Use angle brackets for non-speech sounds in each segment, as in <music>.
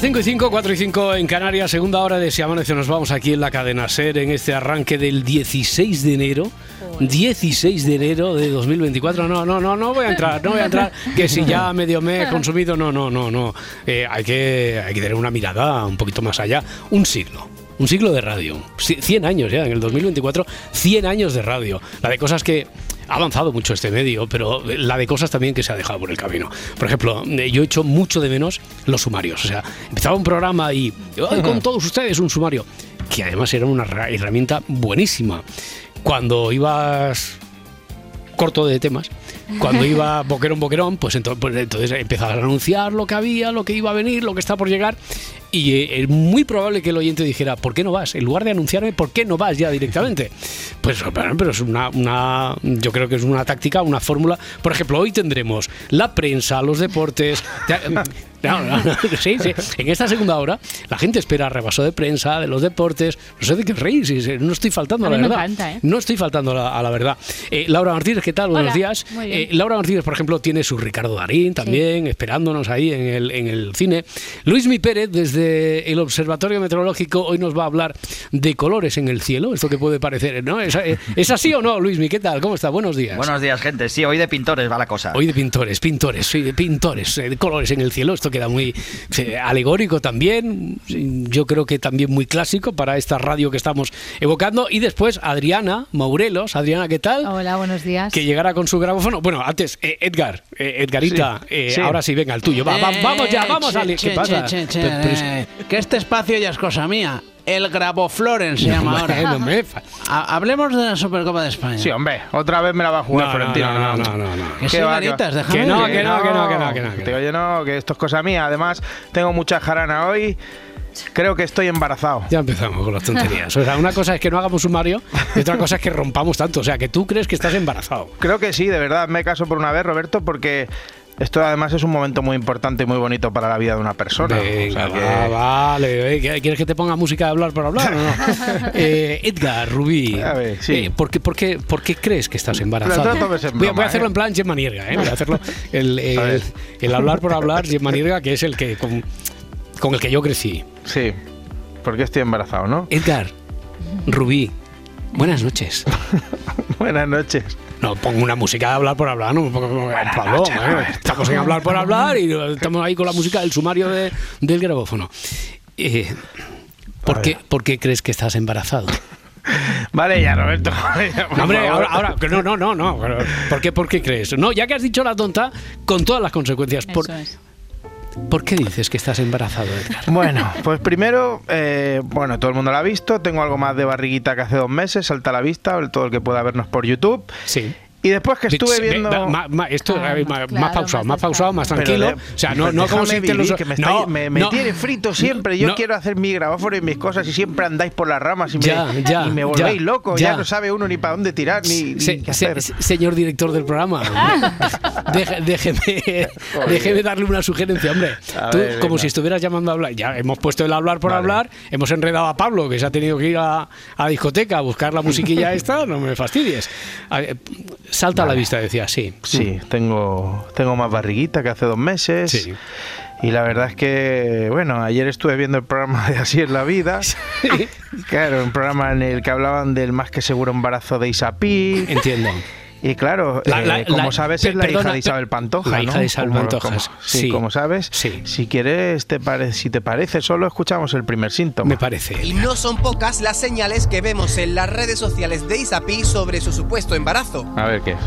Las 5 y 5, 4 y 5 en Canarias, segunda hora de Si Amanece. Nos vamos aquí en la cadena SER en este arranque del 16 de enero. 16 de enero de 2024. No, no, no, no voy a entrar, no voy a entrar. <laughs> Que si ya medio me he consumido, no, no, no, no. Eh, hay, que, hay que tener una mirada un poquito más allá. Un siglo. Un siglo de radio. 100 años ya, en el 2024, 100 años de radio. La de cosas que ha avanzado mucho este medio, pero la de cosas también que se ha dejado por el camino. Por ejemplo, eh, yo he hecho mucho de menos los sumarios. O sea, empezaba un programa y "Ay, con todos ustedes un sumario, que además era una ra- herramienta buenísima. Cuando ibas corto de temas. Cuando iba <laughs> boquerón, boquerón, pues entonces, pues entonces empezabas a anunciar lo que había, lo que iba a venir, lo que está por llegar. Y eh, es muy probable que el oyente dijera, ¿por qué no vas? En lugar de anunciarme, ¿por qué no vas ya directamente? <laughs> Pues, pero es una, una yo creo que es una táctica, una fórmula. Por ejemplo, hoy tendremos la prensa, los deportes. No, no, no, <laughs> sí, sí. En esta segunda hora, la gente espera repaso de prensa, de los deportes. No sé de qué reír, sí, sí, no estoy faltando a, A la me verdad. encanta, ¿eh? No estoy faltando a la, a la verdad. Eh, Laura Martínez, ¿qué tal? Buenos días. Eh, Laura Martínez, por ejemplo, tiene su Ricardo Darín también, esperándonos ahí en el, en el cine. Luis Mi Pérez, desde el Observatorio Meteorológico, hoy nos va a hablar de colores en el cielo. Esto que puede parecer, ¿no? ¿Es, eh, ¿es así o no, Luis Mi? ¿Qué tal? ¿Cómo está? Buenos días. Buenos días, gente. Sí, hoy de pintores va la cosa. Hoy de pintores, pintores, sí, de pintores, eh, de colores en el cielo. Esto queda muy eh, alegórico también. Yo creo que también muy clásico para esta radio que estamos evocando. Y después Adriana Maurelos. Adriana, ¿qué tal? Hola, buenos días. Que llegara con su grabófono. Bueno, antes, eh, Edgar, eh, Edgarita, Sí, eh, sí. ahora sí, venga, el tuyo. Va, va, vamos ya, vamos a Eh, ¿Qué che, pasa? che, che, Pero- pero- que este espacio ya es cosa mía. El Grabofloren se llama ahora. me fa- Ha- Hablemos de la Supercopa de España. Sí, hombre, otra vez me la va a jugar No, no, Florentino. no, no, no, no. Que ¿Qué sí, va, ganitas, déjame. Que no, que no, que no, que no, que no, que no. Digo yo no, que esto es cosa mía. Además, tengo mucha jarana hoy. Creo que estoy embarazado. Ya empezamos con las tonterías. O sea, una cosa es que no hagamos sumario y otra cosa es que rompamos tanto. O sea, que tú crees que estás embarazado. Creo que sí, de verdad, me caso por una vez, Roberto, porque esto además es un momento muy importante y muy bonito para la vida de una persona. O Venga, sea que- va, vale. eh, ¿Quieres que te ponga música de hablar por hablar o no? <laughs> Eh, Edgar, Rubí, A ver, sí. eh, ¿por, qué, por, qué, por qué crees que estás en voy, a- voy broma, a hacerlo ¿eh? en plan Gemma Nierga, ¿eh? Voy a hacerlo el, <laughs> el- A ver. el hablar por hablar, Gemma Nierga, que es el que con, con el que yo crecí. Sí, porque estoy embarazado, ¿no? Edgar, Rubí, buenas noches. <laughs> Buenas noches. No, pongo una música de hablar por hablar, no me pongo Pablo, ¿eh? Estamos en hablar por hablar y estamos ahí con la música del sumario de- del grabófono. Eh, ¿por, qué. ¿Por qué crees que estás embarazado? Vale, ya, Roberto. vale, <laughs> ya, por No, hombre, ahora, ahora, no, no, no, no. ¿Por qué, ¿Por qué crees? No, ya que has dicho la tonta, con todas las consecuencias. ¿Por, Eso es. ¿Por qué dices que estás embarazado, Edgar? Bueno, pues primero, eh, bueno, todo el mundo lo ha visto. Tengo algo más de barriguita que hace dos meses, salta a la vista, todo el que pueda vernos por YouTube. Sí. Y después que estuve viendo. ma- ma- esto, Calma, a ver, ma- más claro, pausado, más más pausado, más tranquilo. de- o sea, no, no como si te lo vivir, que me, no, estáis- me, me no. tiene frito siempre. Yo No. quiero hacer mi grabófono y mis cosas y siempre andáis por las ramas y me, Ya, ya, y me volvéis ya, loco. ya. Ya. no sabe uno ni para dónde tirar ni, ni Se- qué se- hacer. se- señor director del programa, <laughs> deje- déjeme, déjeme darle una sugerencia, hombre. A Tú, ver, como venga. si estuvieras llamando a hablar. Ya hemos puesto el hablar por Vale. hablar, hemos enredado a Pablo, que se ha tenido que ir a, a la discoteca a buscar la musiquilla <laughs> esta, no me fastidies. A salta a la vista, decía, sí. Sí, tengo, tengo más barriguita que hace dos meses. Sí. Y la verdad es que, bueno, ayer estuve viendo el programa de Así es la vida. <laughs> Claro, un programa en el que hablaban del más que seguro embarazo de Isapí. Entiendo. Y claro, La- eh, como la- sabes, es la perdona, hija de Isabel Pantoja. la ¿no? hija de Isabel Pantoja, sí, como sabes. Sí. Si quieres, te pare- si te parece, solo escuchamos el primer síntoma. Me parece. Y no son pocas las señales que vemos en las redes sociales de Isapi sobre su supuesto embarazo. A ver qué es.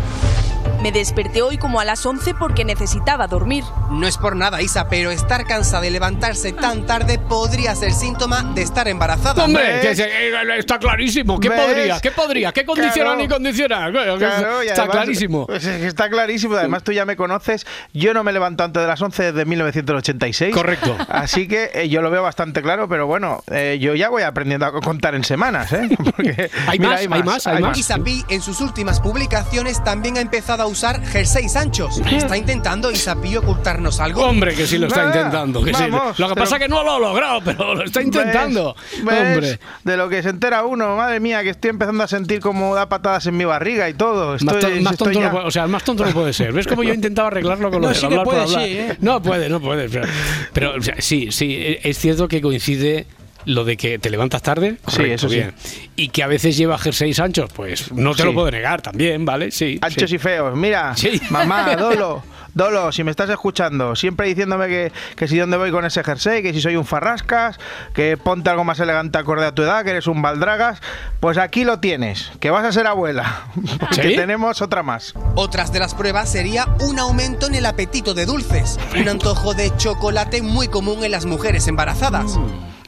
Me desperté hoy como a las 11 porque necesitaba dormir. No es por nada, Isa, pero estar cansada de levantarse tan tarde podría ser síntoma de estar embarazada. Hombre, que se- eh, está clarísimo. ¿Qué ¿Ves? podría? ¿Qué podría? ¿Qué condiciona Claro. ni condiciona? Claro, está además, clarísimo. <laughs> pues está clarísimo. Además, tú ya me conoces. Yo no me levanto antes de las 11 desde 1986. Correcto. Así que eh, yo lo veo bastante claro, pero bueno, eh, yo ya voy aprendiendo a contar en semanas, ¿eh? <laughs> Porque, ¿Hay más? ¿Hay más? ¿Hay más? Isapi en sus últimas publicaciones también ha empezado a usar jerseys anchos. ¿Está intentando Isapi ocultarnos algo? Hombre, que sí lo está intentando. que sí. vamos, Lo que pero- pasa es que no lo ha logrado, pero lo está intentando. ¿Ves? ¿Ves? Hombre. De lo que se entera uno, madre mía, que estoy empezando a sentir como da patadas en mi barriga y todo. Más, Estoy, to- más estoy tonto ya- no puede, o sea, más tonto no puede ser. ¿Ves cómo yo he intentado arreglarlo con lo No, de sí que hablar por puede, hablar? sí, ¿eh? No puede, no puede. Pero, pero, o sea, sí, sí, e- es cierto que coincide lo de que te levantas tarde. Sí, correcto, eso sí. bien. Y que a veces lleva jerseys anchos, pues no te Sí. lo puedo negar también, ¿vale? Sí. Anchos sí. y feos. Mira, Sí. mamá, <laughs> Dolo. Dolo, si me estás escuchando, siempre diciéndome que, que si dónde voy con ese jersey, que si soy un farrascas, que ponte algo más elegante acorde a tu edad, que eres un baldragas, pues aquí lo tienes, que vas a ser abuela, <laughs> porque ¿Sí? tenemos otra más. Otras de las pruebas sería un aumento en el apetito de dulces, un antojo de chocolate muy común en las mujeres embarazadas.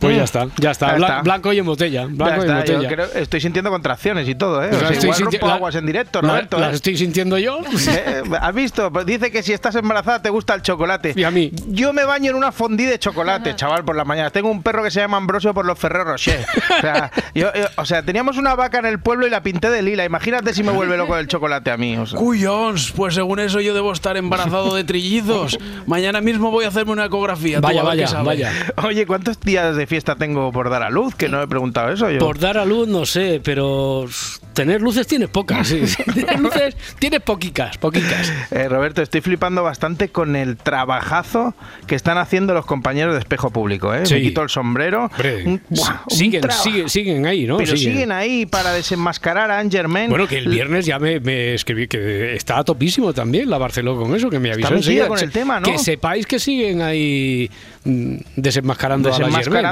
Pues ya está, ya está. Ya Bla- está. Blanco y en botella. Ya Blanco y en está, yo botella. creo- estoy sintiendo contracciones y todo, ¿eh? Pues O sea, estoy igual sinti- rompo la- aguas en directo, la- Roberto. ¿Las ¿eh? estoy sintiendo yo? <laughs> Eh, ¿Has visto? Pues dice que si estás embarazada te gusta el chocolate. Y a mí. Yo me baño en una fondí de chocolate, chaval, por la mañana. Tengo un perro que se llama Ambrosio por los Ferrero Rocher. O sea, <laughs> yo- yo- o sea, teníamos una vaca en el pueblo y la pinté de lila. Imagínate si me vuelve loco el chocolate a mí. o sea. Cuyons, pues según eso yo debo estar embarazado de trillizos. <laughs> Mañana mismo voy a hacerme una ecografía. tú Vaya, a ver vaya, vaya. Oye, ¿cuántos días de fiesta tengo por dar a luz? Que no he preguntado eso yo. Por dar a luz, no sé, pero tener luces tienes pocas. sí, sí. <laughs> <laughs> Tener luces tienes poquicas, poquicas. Eh, Roberto, estoy flipando bastante con el trabajazo que están haciendo los compañeros de espejo público. ¿eh? Sí. Me quito el sombrero. Un- buah, siguen, siguen, siguen ahí, ¿no? Pero siguen ahí para desenmascarar a Angerman. Bueno, que el viernes ya me, me escribí que está topísimo también la Barceló con eso, que me avisó con el tema, ¿no? Que sepáis que siguen ahí mm, desenmascarando a la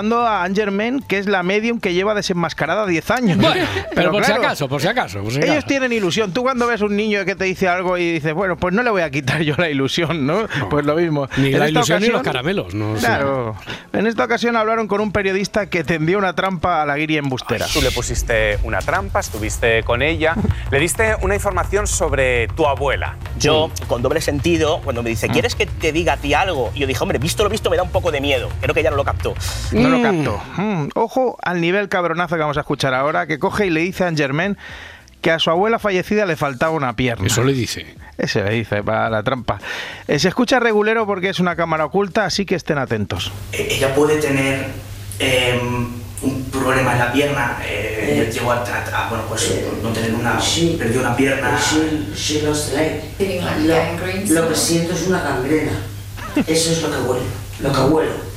Germain. a Angerman, que es la medium que lleva desenmascarada 10 años. Bueno, <laughs> pero, por claro, si acaso, por si acaso. por si Ellos tienen ilusión. Tú cuando ves un niño que te dice algo y dices, bueno, pues no le voy a quitar yo la ilusión, ¿no? Pues lo mismo. Ni En la ilusión ni los ocasión- caramelos, no sé. Claro. En esta ocasión hablaron con un periodista que tendió una trampa a la guiria embustera. Tú le pusiste una trampa, estuviste con ella, le diste una información sobre tu abuela. Yo, con doble sentido, cuando me dice, ¿quieres que te diga a ti algo? Y yo dije, hombre, visto lo visto, me da un poco de miedo. Creo que ella no lo captó. No lo Mm. capto. Mm, Ojo al nivel cabronazo que vamos a escuchar ahora, que coge y le dice a Angermain que a su abuela fallecida le faltaba una pierna. Eso le dice. Ese le dice para la trampa. Eh, se escucha regulero porque es una cámara oculta, así que estén atentos. Eh, ella puede tener eh, un problema en la pierna, eh, llegó a, a- a, bueno, pues, no tener una, perdió una pierna. Sí, lost leg. Lo, lo que siento es una gangrena. <laughs> Eso es lo que huele, lo que huelo.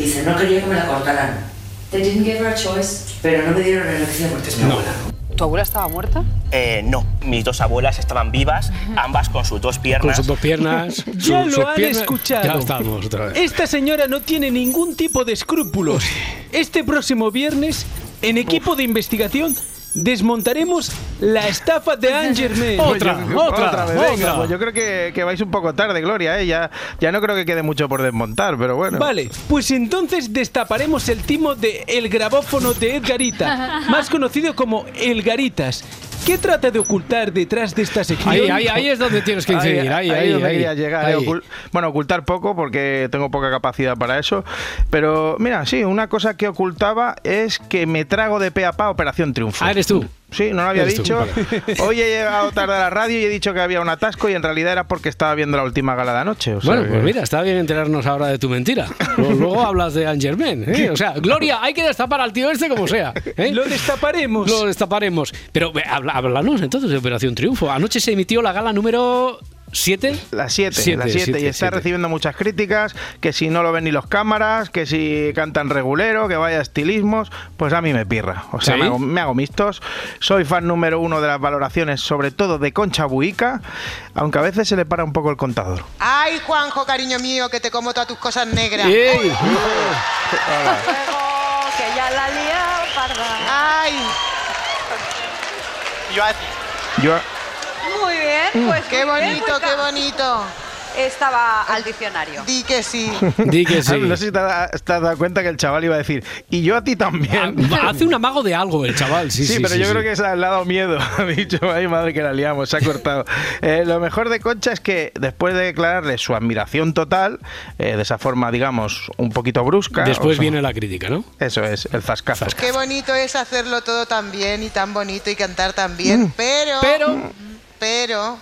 Dice, no quería que me la cortaran. They didn't give her a choice. Pero no me dieron elección. Es mi abuela. ¿Tu abuela estaba muerta? Eh, no, mis dos abuelas estaban vivas, ambas con sus dos Con piernas. sus dos piernas. <laughs> Ya su- lo sus han piernas- escuchado. Ya estamos otra vez. Esta señora no tiene ningún tipo de escrúpulos. Este próximo viernes, en equipo de investigación, desmontaremos la estafa de Angerman. <laughs> Otra, otra, vez, venga, otra. pues yo creo que, que vais un poco tarde, Gloria. ¿eh? Ya, ya no creo que quede mucho por desmontar, pero bueno. Vale, pues entonces destaparemos el timo de El grabófono de Edgarita, <laughs> más conocido como El Garitas. ¿Qué trata de ocultar detrás de esta sección? Ahí, ahí, ahí es donde tienes que incidir. Ahí, ahí, es donde ahí. quería llegar. Ahí. bueno, ocultar poco porque tengo poca capacidad para eso. Pero mira, sí, una cosa que ocultaba es que me trago de pe a pa Operación Triunfo. Ah, eres tú. Sí, no lo había <laughs> dicho. <laughs> Hoy he llegado tarde a la radio y he dicho que había un atasco y en realidad era porque estaba viendo la última gala de anoche. o sea Bueno, que- pues mira, está bien enterarnos ahora de tu mentira. Luego, <laughs> luego hablas de Angermen. ¿eh? O sea, Gloria, hay que destapar al tío este como sea. ¿eh? Lo destaparemos. Lo destaparemos. Pero habla- háblanos entonces de Operación Triunfo. Anoche se emitió la gala número 7. Las 7, Siete, las 7 siete, y está siete. recibiendo muchas críticas, que si no lo ven ni los cámaras, que si cantan regulero, que vaya estilismos, pues a mí me pirra. O sea, ¿Sí? me, hago, me hago mistos. Soy fan número uno de las valoraciones, sobre todo de Concha Buica, aunque a veces se le para un poco el contador. Ay, Juanjo, cariño mío, que te como todas tus cosas negras. ¡Ey! Que ya la liado, parda. Ay. Yo, Muy bien, pues Qué muy bien, bonito, pues qué bonito. Estaba al diccionario. Di que sí. <laughs> Di que sí. No sé si te has dado cuenta que el chaval iba a decir, y yo a ti también. Ah, Hace un amago de algo el chaval, sí, Sí, sí. pero sí, yo sí. creo que se le ha dado miedo. <laughs> Ha dicho, ay madre que la liamos, se ha cortado. <laughs> Eh, lo mejor de Concha es que después de declararle su admiración total, eh, de esa forma, digamos, un poquito brusca. Después o sea, viene la crítica, ¿no? Eso es, el zascazo. Qué bonito es hacerlo todo tan bien y tan bonito y cantar tan bien, Mm. pero... Pero... Pero...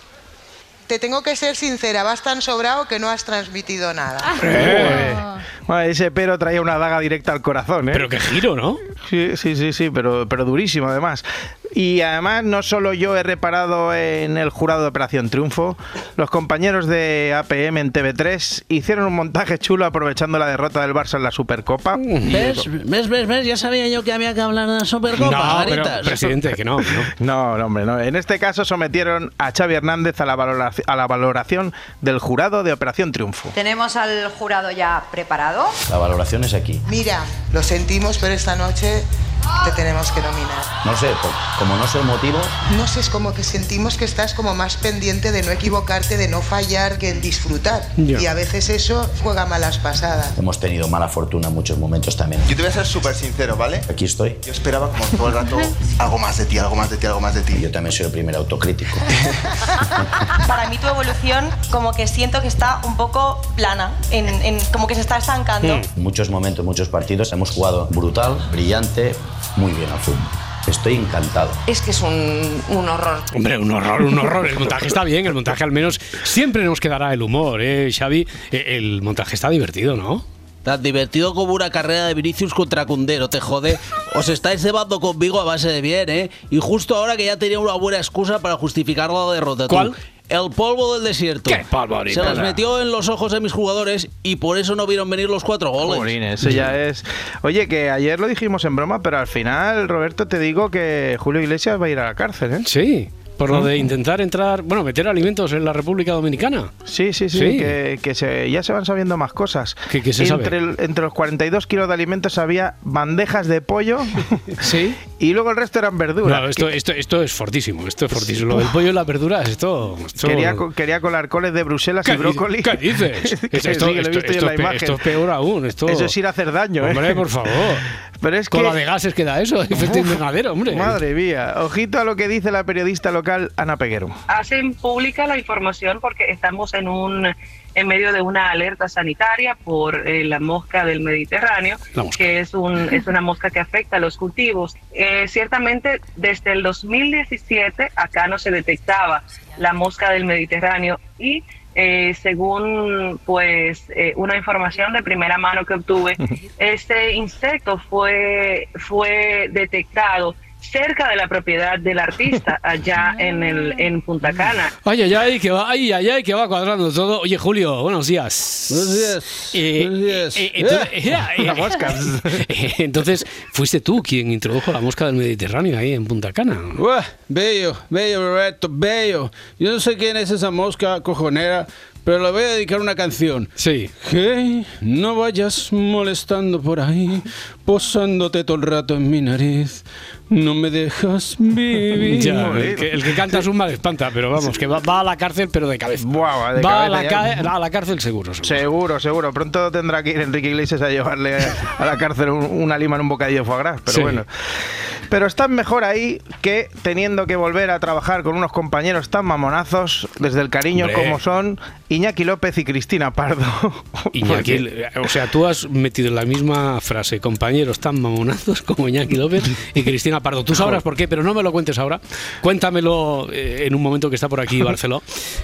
Te tengo que ser sincera, vas tan sobrado que no has transmitido nada. Eh, bueno, ese pero traía una daga directa al corazón, ¿eh? Pero qué giro, ¿no? Sí, sí, sí, sí, pero, pero durísimo además. Y además no solo yo he reparado en el jurado de Operación Triunfo, los compañeros de APM en TV3 hicieron un montaje chulo aprovechando la derrota del Barça en la Supercopa. ¿Ves? ¿Ves? ¿Ves? ¿Ves? Ya sabía yo que había que hablar de la Supercopa, No, pero. Presidente, que no, que no. <laughs> No, no, hombre, no. En este caso sometieron a Xavi Hernández a la, a la valoración del jurado de Operación Triunfo. ¿Tenemos al jurado ya preparado? La valoración es aquí. Mira, lo sentimos, pero esta noche te tenemos que nominar. No sé, como no sé el motivo, No sé, es como que sentimos que estás como más pendiente de no equivocarte, de no fallar, que en disfrutar. Ya. Y a veces eso juega malas pasadas. hemos tenido mala fortuna en muchos momentos también. Yo te voy a ser súper sincero, ¿vale? Aquí estoy. Yo esperaba como todo el rato algo más de ti, algo más de ti, algo más de ti. Yo también soy el primer autocrítico. <laughs> Para mí tu evolución como que siento que está un poco plana, en, en- como que se está estancando. En muchos momentos, muchos partidos hemos jugado brutal, brillante, muy bien fútbol. Estoy encantado. Es que es un, un horror. Hombre, un horror, un horror. El montaje está bien, el montaje al menos siempre nos quedará el humor, ¿eh, Xavi? Eh, El montaje está divertido, ¿no? Tan divertido como una carrera de Vinicius contra Cundero, te jode. Os estáis cebando conmigo a base de bien, ¿eh? Y justo ahora que ya tenía una buena excusa para justificar la derrota. tú. El polvo del desierto. ¿Qué polvo, Se las metió en los ojos de mis jugadores y por eso no vieron venir los cuatro goles. Jolín, eso ya es. Oye, que ayer lo dijimos en broma, pero al final, Roberto, te digo que Julio Iglesias va a ir a la cárcel, ¿eh? Sí. Por lo de intentar entrar, bueno, meter alimentos en la República Dominicana. Sí, sí, sí, Sí. que, que se- ya se van sabiendo más cosas. ¿Qué- qué se sabe? entre, el- entre los 42 kilos de alimentos había bandejas de pollo <laughs> sí. <laughs> y luego el resto eran verduras. No, esto, esto, esto es fortísimo, esto es fortísimo. Lo del pollo y las verduras, esto... esto- Quería, quería colar coles de Bruselas ¿Qué y brócoli. ¿Qué dices? Esto- es pe- imagen. esto es peor aún. Esto... Eso es ir a hacer daño, ¿eh? Hombre, por favor. Pero es Con que... la de gases que da eso, <laughs> efecto invernadero, hombre. Madre mía, ojito a lo que dice la periodista local Ana Peguero. hacen pública la información porque estamos en un en medio de una alerta sanitaria por eh, la mosca del Mediterráneo, mosca. que es, un, <laughs> es una mosca que afecta a los cultivos. Eh, ciertamente, desde el 2017 acá no se detectaba la mosca del Mediterráneo y eh, según pues eh, una información de primera mano que obtuve, <laughs> este insecto fue, fue detectado cerca de la propiedad del artista <laughs> allá en el en Punta Cana. Ay, ay, ay, que va, ay, ay, ay, que va cuadrando todo. Oye, Julio, buenos días. Buenos días. Eh, Buenos días. eh, entonces, Eh, <laughs> la mosca. <laughs> entonces, fuiste tú quien introdujo la mosca del Mediterráneo ahí en Punta Cana. Buah, bello, bello, Roberto, bello. Yo no sé quién es esa mosca cojonera, pero le voy a dedicar una canción. Sí. Hey, no vayas molestando por ahí, posándote todo el rato en mi nariz. No me dejas vivir. Ya, el, que, el que canta es un mal espanta, pero vamos, que va, va a la cárcel, pero de cabeza. Buah, de va a cabeza la, ya. ca- a la cárcel seguro. seguro. Seguro, seguro. Pronto tendrá que ir Enrique Iglesias a llevarle a la cárcel un- una lima en un bocadillo de foie gras, pero Sí. bueno. Pero están mejor ahí que teniendo que volver a trabajar con unos compañeros tan mamonazos, desde el cariño Hombre. como son Iñaki López y Cristina Pardo. <laughs> Iñaki, o sea, tú has metido en la misma frase compañeros tan mamonazos como Iñaki López y Cristina Pardo. Tú sabrás por qué, pero no me lo cuentes ahora. Cuéntamelo eh, en un momento que está por aquí <laughs> Barceló,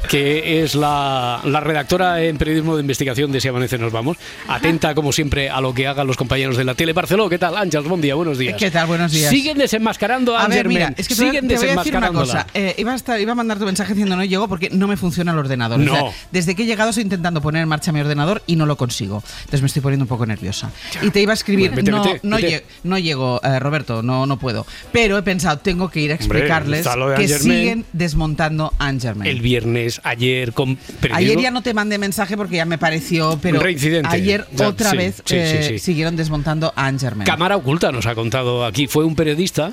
que es la, la redactora en periodismo de investigación de Si Amanece Nos Vamos. Atenta, como siempre, a lo que hagan los compañeros de la tele. Barceló, ¿qué tal? Ángels, buen día, buenos días. ¿Qué tal? Buenos días. Siguen desenmascarando a, A ver, mira, es que te voy a- Siguen te voy a decir una cosa. Eh, iba, a estar- iba a mandar tu mensaje diciendo no llego porque no me funciona el ordenador. O sea, No. desde que he llegado estoy intentando poner en marcha mi ordenador y no lo consigo. Entonces me estoy poniendo un poco nerviosa. Y te iba a escribir, Vete, no, vete, no, vete. lle- no llego, eh, Roberto, no, no puedo. Pero he pensado, tengo que ir a explicarles que siguen desmontando Angerman. El viernes, ayer, con Ayer ya no te mandé mensaje porque ya me pareció, pero reincidente. ayer otra sí, vez sí, eh, sí. siguieron desmontando a Angerman. Cámara oculta nos ha contado aquí. Fue un periodista periodista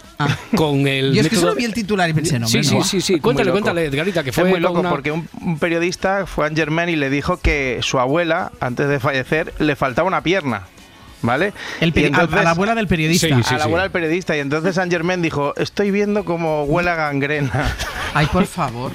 con el Y es que solo vi el titular y pensé, no, Sí, sí, no. sí, sí. Cuéntale, cuéntale, Edgarita, que fue es muy loco una- porque un, un periodista fue a Germain y le dijo que su abuela, antes de fallecer, le faltaba una pierna. ¿Vale? El Y a- a la abuela del periodista. Sí, sí, a la sí. abuela del periodista. Y entonces Germain dijo: Estoy viendo como huele a gangrena. <laughs> Ay, por favor.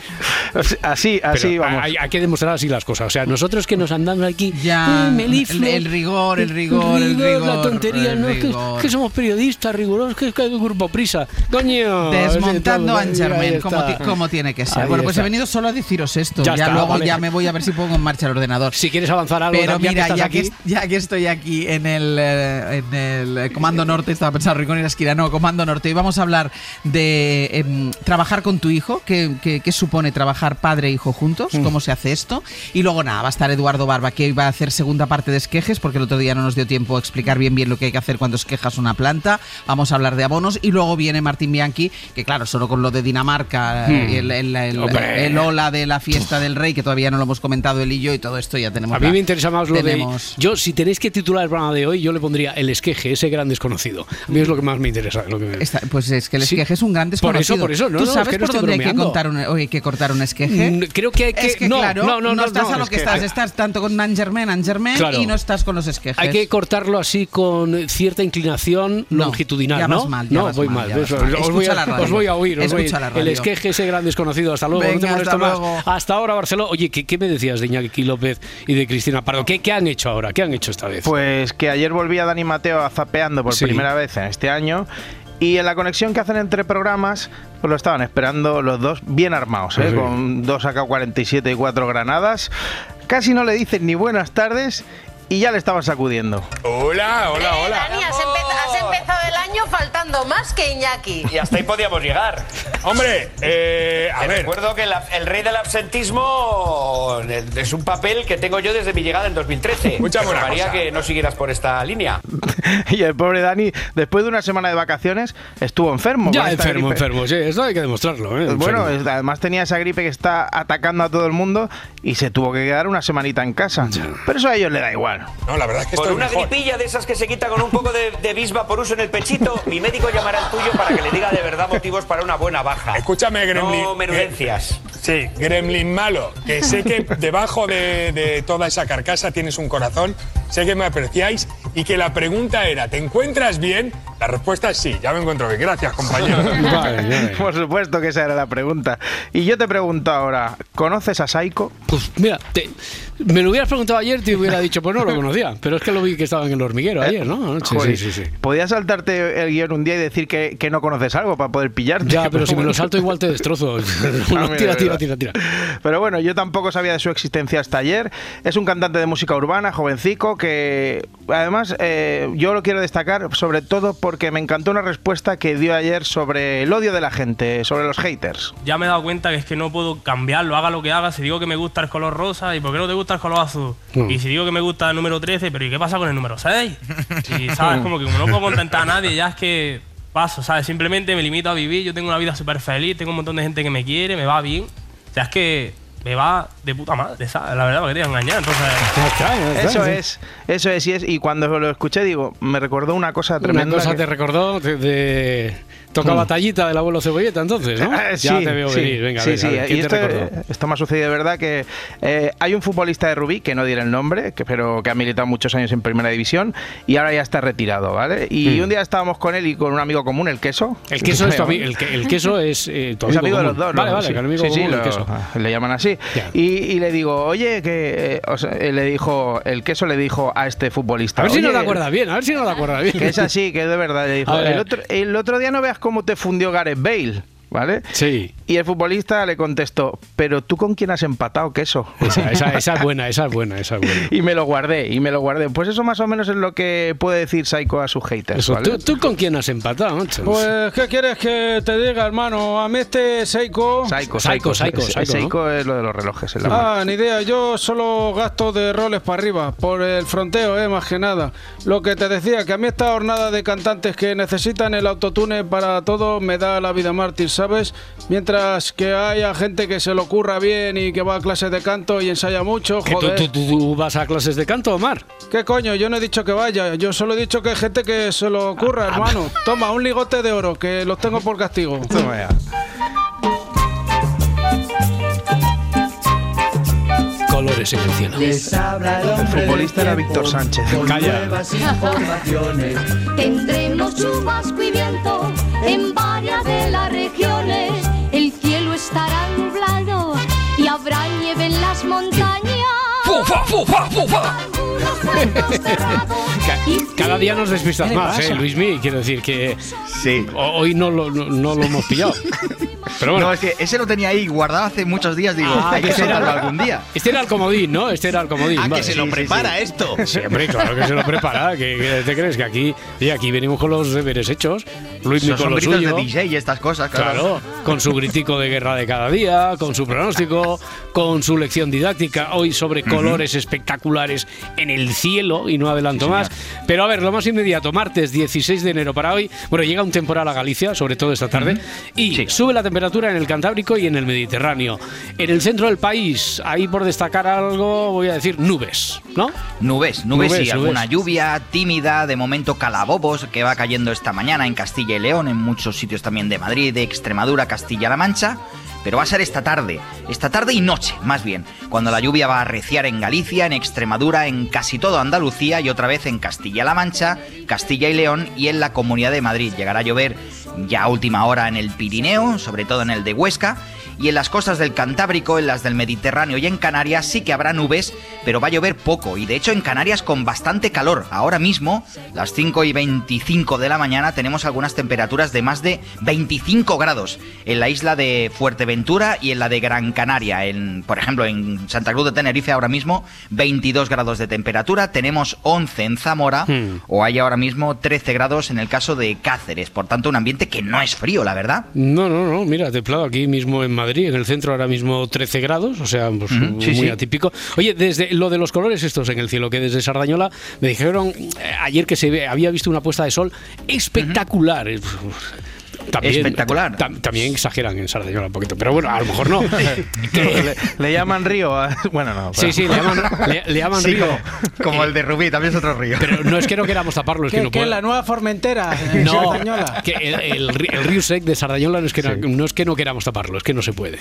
así, <laughs> así Pero vamos. Hay, hay que demostrar así las cosas. O sea, nosotros que nos andamos aquí. Ya, eh, el- el rigor, el rigor, el La rigor, tontería, el no, es que, rigor. que somos periodistas rigurosos, que es que hay un grupo prisa. Coño. Desmontando a Germain, como, como tiene que ser. Ahí bueno, pues está. he venido solo a deciros esto. Ya Ya, está, luego vale. ya me voy a ver si pongo en marcha el ordenador. Si quieres avanzar algo, Pero mira, estás ya, aquí. que, ya que estoy aquí en el, eh, en el eh, Comando Norte, estaba pensando Rincón y la esquina, no, Comando Norte, y vamos a hablar de em, trabajar con tu hijo, qué, supone trabajar padre e hijo juntos, Mm. cómo se hace esto. Y luego nada, va a estar Eduardo Barba, que va a hacer segunda parte de esquejes, porque el otro día no nos dio tiempo a explicar bien bien lo que hay que hacer cuando esquejas una planta. Vamos a hablar de abonos. Y luego viene Martín Bianchi, que claro, solo con lo de Dinamarca, Mm. eh, el, el, el- ola de la fiesta del rey, que todavía no lo hemos comentado él y yo, y todo esto ya tenemos. A mí la- me interesa más lo tenemos- de. Yo, si tenéis que titular el programa de hoy, yo le pondría el esqueje, ese gran desconocido. A mí es lo que más me interesa. Lo que me- Está- pues es que el Sí. esqueje es un gran Por desconocido. eso, por eso, no, ¿Tú no, sabes es que no por estoy dónde hay que, contar un, hay que cortar un esqueje? Mm, creo que hay que- Es que no, claro, no, no, no, estás no, a lo es que estás. Estás tanto con Angermen, Angermen Claro. y no estás con los esquejes. Hay que cortarlo así con cierta inclinación No, longitudinal, ya ¿no? vas mal, ya no, vas voy mal, Eso, os, voy Escucha a, la radio. os voy a oír. os voy- Escucha la el esqueje, ese gran desconocido. Hasta luego, no te hasta más. luego. Hasta ahora, Barcelona. Oye, ¿qué, qué me decías de Iñaki López y de Cristina Pardo? ¿Qué, qué han hecho ahora? ¿Qué han hecho esta vez? Pues que ayer volvía Dani Mateo a zapeando por Sí. primera vez en este año. Y en la conexión que hacen entre programas, pues lo estaban esperando los dos bien armados, ¿eh? Sí. con dos AK-47 y cuatro granadas. Casi no le dicen ni buenas tardes y ya le estaban sacudiendo. Hola, hola, Eh, hola. Dani, has, empe- has empezado el año faltando más que Iñaki. Y hasta ahí podíamos llegar. Hombre, eh, a Te ver. recuerdo que la- el rey del absentismo es un papel que tengo yo desde mi llegada en 2013. Escúchame una Haría cosa. que no siguieras por esta línea. <laughs> Y el pobre Dani, después de una semana de vacaciones, estuvo enfermo. ya enfermo, gripe. enfermo. Sí, eso hay que demostrarlo. ¿eh? Bueno, Enfermo. además tenía esa gripe que está atacando a todo el mundo y se tuvo que quedar una semanita en casa. Pero eso a ellos le da igual. No, la verdad es que Por estoy una mejor. gripilla de esas que se quita con un poco de, de bisba por uso en el pechito, mi médico llamará al tuyo para que le diga de verdad motivos para una buena baja. Escúchame, Gremlin. No menudencias. Sí, Gremlin malo. Que sé que debajo de, de toda esa carcasa tienes un corazón. Sé que me apreciáis y que la pregunta era: ¿te encuentras bien? La respuesta es sí, ya me encuentro bien. Gracias, compañero. <laughs> Por supuesto que esa era la pregunta. Y yo te pregunto ahora, ¿conoces a Saiko? Pues mira, te- me lo hubieras preguntado ayer, te hubiera dicho, pues no lo conocía. Pero es que lo vi que estaba en el hormiguero ayer, ¿no? Anoche, Joder, sí, sí, sí. Podías saltarte el guion un día y decir que, que no conoces algo para poder pillarte. Ya, pero si me lo <laughs> salto igual te destrozo. Ah, <laughs> No, tira, tira, tira, tira. Pero bueno, yo tampoco sabía de su existencia hasta ayer. Es un cantante de música urbana, jovencico, que además eh, yo lo quiero destacar sobre todo porque me encantó una respuesta que dio ayer sobre el odio de la gente, sobre los haters. Ya me he dado cuenta que es que no puedo cambiarlo, haga lo que haga. Si digo que me gusta el color rosa, ¿y por qué no te gusta el color azul? Mm. Y si digo que me gusta el número 13, ¿pero y qué pasa con el número 6? <laughs> Y sabes, como que como no puedo contentar a nadie, ya es que paso, ¿sabes? Simplemente me limito a vivir, yo tengo una vida súper feliz, tengo un montón de gente que me quiere, me va bien. O sea, es que me va de puta madre, ¿sabes? La verdad, porque te voy a engañar, entonces... Eso es, eso es y, es, y cuando lo escuché digo, me recordó una cosa tremenda. Una cosa que- te recordó de, de- toca Hmm. batallita del abuelo cebolleta, entonces, ¿no? Ah, ya sí, te veo sí, venir. Venga, sí, venga, sí, a ver, y ¿quién esto, esto me ha sucedido de verdad que eh, hay un futbolista de Rubí, que no diré el nombre, que, pero que ha militado muchos años en Primera División y ahora ya está retirado, ¿vale? Y Mm. un día estábamos con él y con un amigo común, el queso. El queso es tu ami- <laughs> el, el queso es eh, tu Es amigo de común. los dos, Vale, ¿no? vale, sí, que amigo sí, sí, común, el lo- queso. <laughs> le llaman así. Y, y le digo, oye, que eh, o sea, eh, le dijo, el queso le dijo a este futbolista. A ver si no "Oye, te acuerdas bien, a ver si no te acuerdas bien. Que es así, que es de verdad. Le dijo, el otro, el otro día no veas cómo te fundió Gareth Bale. ¿Vale? Sí. Y el futbolista le contestó, pero tú con quién has empatado queso. Esa, esa- esa es buena, esa es buena, esa es buena. <laughs> Y me lo guardé, y me lo guardé. Pues eso más o menos es lo que puede decir Psycho a sus haters. Eso, ¿vale? ¿tú, tú con quién has empatado, macho? Pues, ¿qué quieres que te diga, hermano? A mí este Seiko... Psycho, Psycho, Psycho, Psycho, Psycho, Psycho, ¿no? es lo de los relojes. la. Ah, ni idea. Yo solo gasto de roles para arriba, por el fronteo, eh, más que nada. Lo que te decía, que a mí esta jornada de cantantes que necesitan el autotune para todo me da la vida mártir, ¿sabes? Mientras que haya gente que se lo ocurra bien y que va a clases de canto y ensaya mucho, ¿Que tú, joder. tú- tú- tú vas a clases de canto, Omar? ¿Qué coño? Yo no he dicho que vaya, yo solo he dicho que hay gente que se lo ocurra, hermano. Toma, un ligote de oro, que los tengo por castigo. Toma ya. Colores en el cielo. Les habla el futbolista era Víctor Sánchez. con Calla. nuevas informaciones. Tendremos chubasco y viento en varias de las regiones. 放不放不放。不放 Cada día nos despistas ¿Qué le más? ¿eh, Luismi? Quiero decir que Sí. ho- hoy no lo, no, no lo hemos pillado. Pero bueno. No, es que ese lo tenía ahí guardado hace muchos días. Digo, Ah, hay que soltarlo algún día. Este era el comodín, ¿no? Este era el comodín. Ah, que vale. se lo Sí, sí, prepara sí. esto. Sí, hombre, claro que se lo prepara. ¿Qué, qué te crees? Que aquí, oye, aquí venimos con los deberes hechos. Luis con lo suyo. de DJ y estas cosas, claro. Claro, con su gritico de guerra de cada día, con su pronóstico, con su lección didáctica, hoy sobre colores espectaculares en el cielo, y no adelanto más. Pero a ver, lo más inmediato, martes 16 de enero para hoy, bueno, llega un temporal a Galicia, sobre todo esta tarde, y sube la temperatura en el Cantábrico y en el Mediterráneo. En el centro del país, ahí por destacar algo, voy a decir nubes, ¿no? Nubes, nubes, Nubes, y alguna lluvia tímida, de momento calabobos que va cayendo esta mañana en Castilla y León, en muchos sitios también de Madrid, de Extremadura, Castilla-La Mancha. Pero va a ser esta tarde, esta tarde y noche, más bien, cuando la lluvia va a arreciar en Galicia, en Extremadura, en casi todo Andalucía y otra vez en Castilla-La Mancha, Castilla y León y en la Comunidad de Madrid. Llegará a llover ya a última hora en el Pirineo, sobre todo en el de Huesca, y en las costas del Cantábrico, en las del Mediterráneo y en Canarias sí que habrá nubes, pero va a llover poco, y de hecho en Canarias con bastante calor. Ahora mismo, las 5 y 25 de la mañana, tenemos algunas temperaturas de más de 25 grados en la isla de Fuerteventura y en la de Gran Canaria. En, por ejemplo, en Santa Cruz de Tenerife ahora mismo 22 grados de temperatura, tenemos 11 en Zamora, Hmm. o hay ahora mismo 13 grados en el caso de Cáceres. Por tanto, un ambiente que no es frío, la verdad. No, no, no, mira, templado aquí mismo en Madrid, en el centro ahora mismo 13 grados, o sea, pues, muy sí. atípico. Oye, desde lo de los colores estos en el cielo, que desde Sardañola me dijeron eh, ayer que se había visto una puesta de sol espectacular. Eh, También, Espectacular. tam- también exageran en Sardañola un poquito, pero bueno, a lo mejor no. <laughs> <laughs> le, le llaman río. a- <laughs> Bueno, no. Sí, sí, le llaman, le, le llaman Sí, río. como- Como el de Rubí, también es otro río. Pero no es que no queramos taparlo, es que ¿Qué, no puede. la nueva Formentera? eh, No, Sardañola? que el, el, el río sec de Sardañola no es, que no, no es que no queramos taparlo, es que no se puede.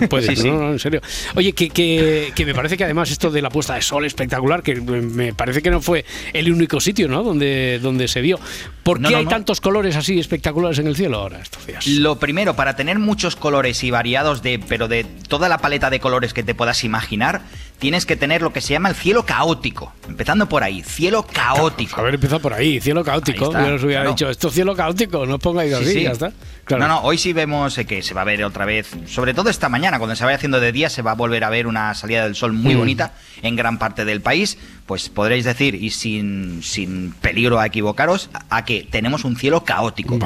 No puede, Sí, sí. no, no, en serio. Oye, que, que, que me parece que además esto de la puesta de sol espectacular, que me parece que no fue el único sitio ¿no? donde, donde se vio. ¿Por qué No, no, hay no. tantos colores así espectaculares en el cielo ahora estos días? Lo primero, para tener muchos colores y variados de, pero de toda la paleta de colores que te puedas imaginar, tienes que tener lo que se llama el cielo caótico. Empezando por ahí, cielo caótico. A ver, empieza por ahí, cielo caótico. Yo os hubiera claro. dicho, esto es cielo caótico, no os pongáis Sí, así, sí. ya está. Claro. No, no, hoy sí vemos eh, que se va a ver otra vez, sobre todo esta mañana, cuando se vaya haciendo de día, se va a volver a ver una salida del sol muy Mm. bonita en gran parte del país. Pues podréis decir, y sin, sin peligro a equivocaros, a, a que tenemos un cielo caótico.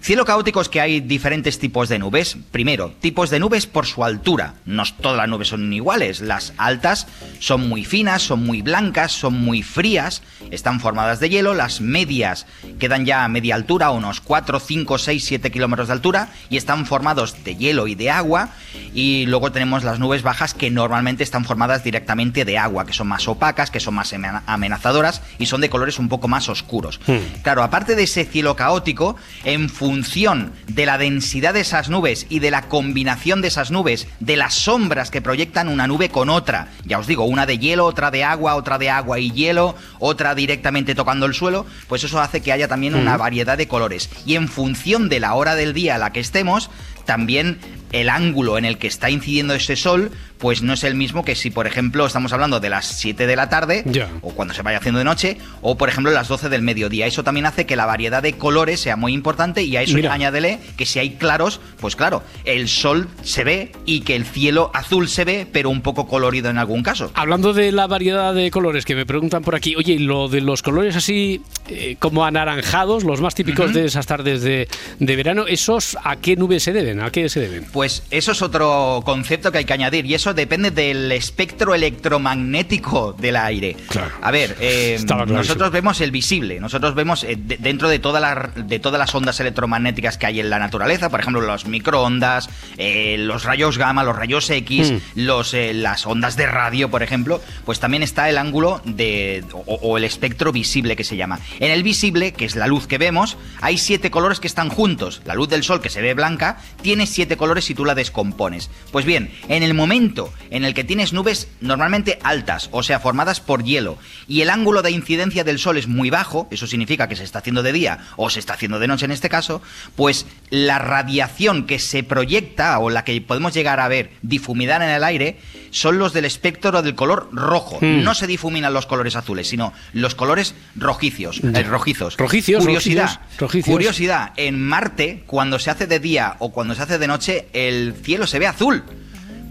Cielo caótico es que hay diferentes tipos de nubes. Primero, tipos de nubes por su altura. No todas las nubes son iguales. Las altas son muy finas, son muy blancas, son muy frías, están formadas de hielo. Las medias quedan ya a media altura, unos 4, 5, 6, 7 kilómetros de altura, y están formados de hielo y de agua. Y luego tenemos las nubes bajas que normalmente están formadas directamente de agua, que son más opacas, que son más amena- amenazadoras y son de colores un poco más oscuros. Claro, aparte de ese cielo caótico, en función de la densidad de esas nubes y de la combinación de esas nubes, de las sombras que proyectan una nube con otra, ya os digo, una de hielo, otra de agua, otra de agua y hielo, otra directamente tocando el suelo, pues eso hace que haya también una Mm. variedad de colores. Y en función de la hora del día a la que estemos, también el ángulo en el que está incidiendo ese sol, pues no es el mismo que si, por ejemplo, estamos hablando de las 7 de la tarde, o cuando se vaya haciendo de noche, o por ejemplo las 12 del mediodía. Eso también hace que la variedad de colores sea muy importante y a eso Mira. añádele que si hay claros, pues claro, el sol se ve y que el cielo azul se ve, pero un poco colorido en algún caso. Hablando de la variedad de colores que me preguntan por aquí, oye, lo de los colores así eh, como anaranjados, los más típicos de esas tardes de, de verano, ¿esos a qué nubes se deben? ¿A qué se deben? Pues eso es otro concepto que hay que añadir y eso depende del espectro electromagnético del aire. A ver, eh, nosotros vemos el visible, nosotros vemos eh, de- dentro de, toda la- de todas las ondas electromagnéticas que hay en la naturaleza, por ejemplo, los microondas, eh, los rayos gamma, los rayos X, Mm. los, las ondas de radio, por ejemplo, pues también está el ángulo de, o, o el espectro visible que se llama. En el visible, que es la luz que vemos, hay siete colores que están juntos. La luz del sol, que se ve blanca, tiene siete colores si tú la descompones. Pues bien, en el momento en el que tienes nubes normalmente altas, o sea, formadas por hielo, y el ángulo de incidencia del sol es muy bajo, eso significa que se está haciendo de día o se está haciendo de noche en este caso, pues la radiación que se proyecta o la que podemos llegar a ver difuminada en el aire son los del espectro del color rojo. Mm. No se difuminan los colores azules, sino los colores rojicios, eh, rojizos. Rojicios, Curiosidad. rojicios. Curiosidad, en Marte, cuando se hace de día o cuando se hace de noche, el cielo se ve azul.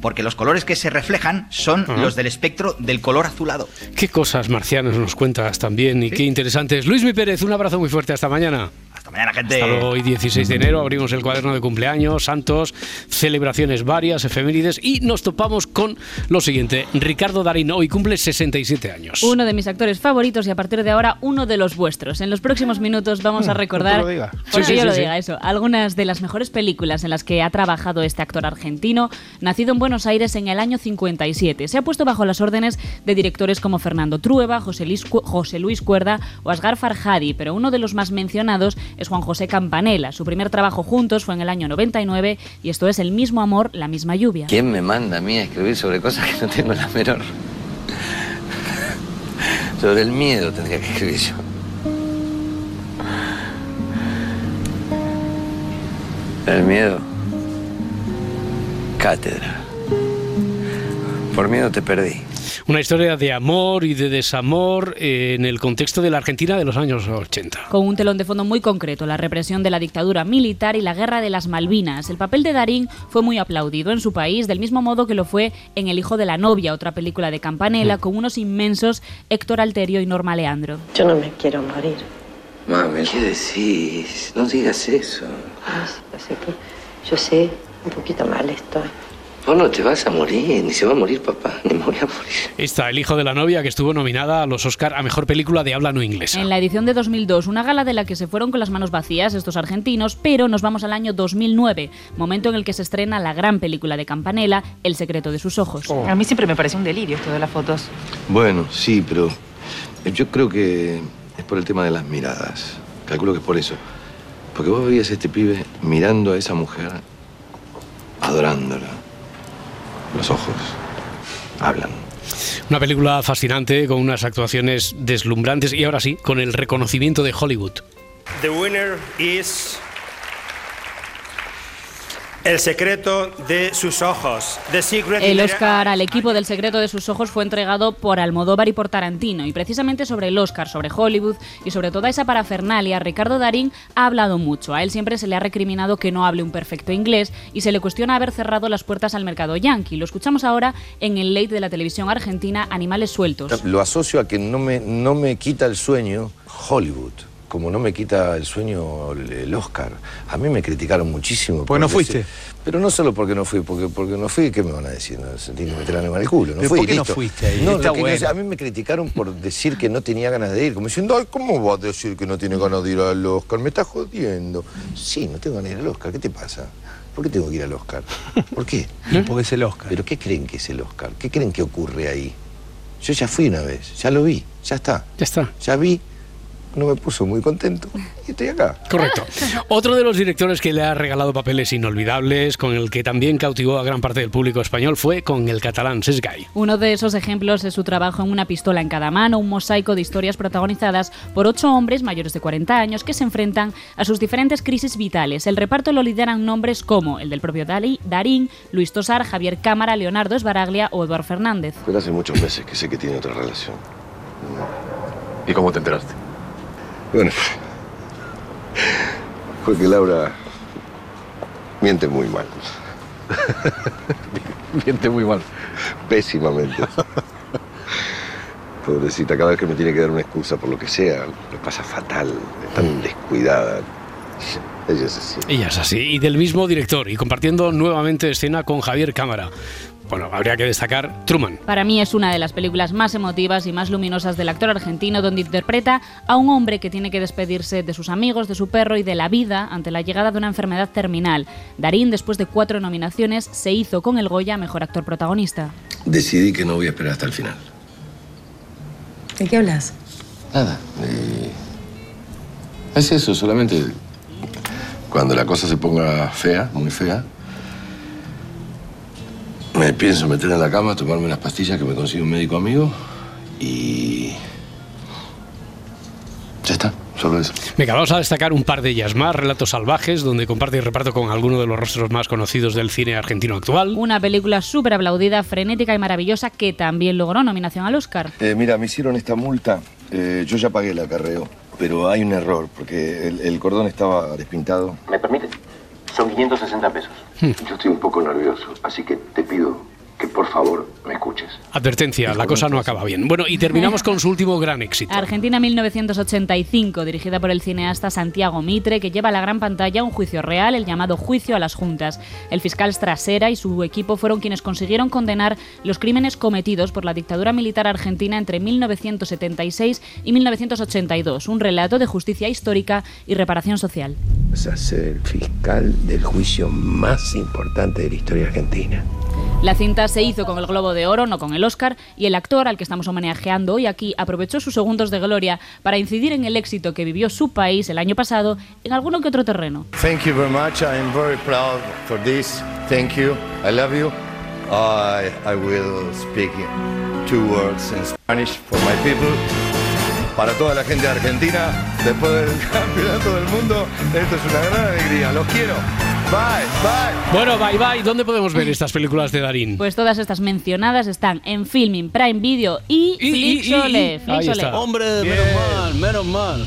Porque los colores que se reflejan son Ajá. los del espectro del color azulado. Qué cosas marcianas nos cuentas también y qué interesantes. Luis Mi Pérez, un abrazo muy fuerte. Hasta mañana. Hasta mañana, gente. Hasta luego, hoy 16 de enero abrimos el cuaderno de cumpleaños, santos, celebraciones varias, efemérides y nos topamos con lo siguiente. Ricardo Darín hoy cumple 67 años. Uno de mis actores favoritos y a partir de ahora uno de los vuestros. En los próximos minutos vamos a Mm, recordar, no Sí, sí, yo sí, lo sí. diga eso, algunas de las mejores películas en las que ha trabajado este actor argentino, nacido en Buenos Aires en el año 57. Se ha puesto bajo las órdenes de directores como Fernando Trueba, José Luis, José Luis Cuerda o Asghar Farhadi, pero uno de los más mencionados es Juan José Campanella. Su primer trabajo juntos fue en el año 99 y esto es El mismo amor, la misma lluvia. ¿Quién me manda a mí a escribir sobre cosas que no tengo la menor? sobre el miedo tendría que escribir yo. El miedo. Cátedra. Por miedo te perdí. Una historia de amor y de desamor eh, en el contexto de la Argentina de los años 80. con un telón de fondo muy concreto, la represión de la dictadura militar y la guerra de las Malvinas. El papel de Darín fue muy aplaudido en su país, del mismo modo que lo fue en El hijo de la novia, otra película de Campanella, con unos inmensos Héctor Alterio y Norma Leandro. Yo no me quiero morir. Mami, ¿qué decís? No digas eso. Yo sé que, yo sé, un poquito mal estoy. Vos no te vas a morir, ni se va a morir papá, <laughs> ni me voy a morir. Está El hijo de la novia que estuvo nominada a los Oscar a mejor película de habla no inglesa. En la edición de 2002, una gala de la que se fueron con las manos vacías estos argentinos, pero nos vamos al año 2009, momento en el que se estrena la gran película de Campanella, El secreto de sus ojos. A mí siempre me parece un delirio esto de las fotos. Bueno, sí, pero yo creo que es por el tema de las miradas. Calculo que es por eso. Porque vos veías a este pibe mirando a esa mujer, adorándola. Los ojos hablan. Una película fascinante con unas actuaciones deslumbrantes y ahora sí, con el reconocimiento de Hollywood. The winner is El secreto de sus ojos. The Secret El Oscar al equipo del secreto de sus ojos fue entregado por Almodóvar y por Tarantino. Y precisamente sobre el Oscar, sobre Hollywood y sobre toda esa parafernalia, Ricardo Darín ha hablado mucho. A él siempre se le ha recriminado que no hable un perfecto inglés y se le cuestiona haber cerrado las puertas al mercado yankee. Lo escuchamos ahora en el late de la televisión argentina Animales Sueltos. Lo asocio a que no me, no me quita el sueño Hollywood. Como no me quita el sueño el Oscar. A mí me criticaron muchísimo. Porque no fuiste. se- pero no solo porque no fui, porque, porque no fui, ¿qué me van a decir? No, sentí que me meter la lengua en el culo. No ¿Pero fui, por qué no fuiste ahí? No, Está a mí me criticaron por decir que no tenía ganas de ir. Como diciendo, ay, ¿cómo vas a decir que no tiene ganas de ir al Oscar? Me estás jodiendo. Sí, no tengo ganas de ir al Oscar. ¿Qué te pasa? ¿Por qué tengo que ir al Oscar? ¿Por qué? <laughs> Porque es el Oscar. ¿Pero qué creen que es el Oscar? ¿Qué creen que ocurre ahí? Yo ya fui una vez, ya lo vi, ya está. Ya está. Ya vi, no me puso muy contento y estoy acá. Correcto. <laughs> Otro de los directores que le ha regalado papeles inolvidables, con el que también cautivó a gran parte del público español, fue con el catalán Sesgay. Uno de esos ejemplos es su trabajo en Una pistola en cada mano, un mosaico de historias protagonizadas por ocho hombres mayores de 40 años que se enfrentan a sus diferentes crisis vitales. El reparto lo lideran nombres como el del propio Dali- Darín, Luis Tosar, Javier Cámara, Leonardo Esbaraglia o Eduard Fernández. Pero hace muchos meses que sé que tiene otra relación. ¿Y cómo te enteraste? Bueno, porque Laura miente muy mal. <laughs> miente muy mal. Pésimamente. Pobrecita, cada vez que me tiene que dar una excusa por lo que sea, lo pasa fatal, es tan descuidada. Ella es así. Ella es así. Y del mismo director. Y compartiendo nuevamente escena con Javier Cámara. Bueno, habría que destacar Truman. Para mí es una de las películas más emotivas y más luminosas del actor argentino, donde interpreta a un hombre que tiene que despedirse de sus amigos, de su perro y de la vida ante la llegada de una enfermedad terminal. Darín, después de cuatro nominaciones, se hizo con el Goya Mejor Actor Protagonista. Decidí que no voy a esperar hasta el final. ¿De qué hablas? Nada. eh, es eso, solamente cuando la cosa se ponga fea, muy fea, me pienso meter en la cama, tomarme unas pastillas que me consigue un médico amigo y... Ya está, solo eso. Venga, vamos a destacar un par de ellas más. Relatos salvajes, donde comparte y reparto con alguno de los rostros más conocidos del cine argentino actual. Una película súper aplaudida, frenética y maravillosa que también logró nominación al Oscar. Eh, mira, me hicieron esta multa. Eh, yo ya pagué el acarreo, pero hay un error porque el, el cordón estaba despintado. ¿Me permite? Son 560 pesos. Yo estoy un poco nervioso, así que te pido que por favor me escuches. Advertencia, la cosa no acaba bien. Bueno, y terminamos con su último gran éxito. Argentina 1985, dirigida por el cineasta Santiago Mitre, que lleva a la gran pantalla un juicio real, el llamado juicio a las juntas. El fiscal Strasera y su equipo fueron quienes consiguieron condenar los crímenes cometidos por la dictadura militar argentina entre 1976 y 1982, un relato de justicia histórica y reparación social. Vas a ser el fiscal del juicio más importante de la historia argentina. La cinta se hizo con el Globo de Oro, no con el Oscar, y el actor al que estamos homenajeando hoy aquí aprovechó sus segundos de gloria para incidir en el éxito que vivió su país el año pasado en alguno que otro terreno. Thank you very much. I am very proud for this. Thank you. I love you. I, I will speak two words in Spanish for my people. Para toda la gente de Argentina, después del <laughs> campeonato del mundo, esto es una gran alegría. Los quiero. Bye, bye. Bueno, bye bye. ¿Dónde podemos ver estas películas de Darín? Pues todas estas mencionadas están en Filming, Prime Video y, Flixole. Flixole. Hombre, menos mal, menos mal.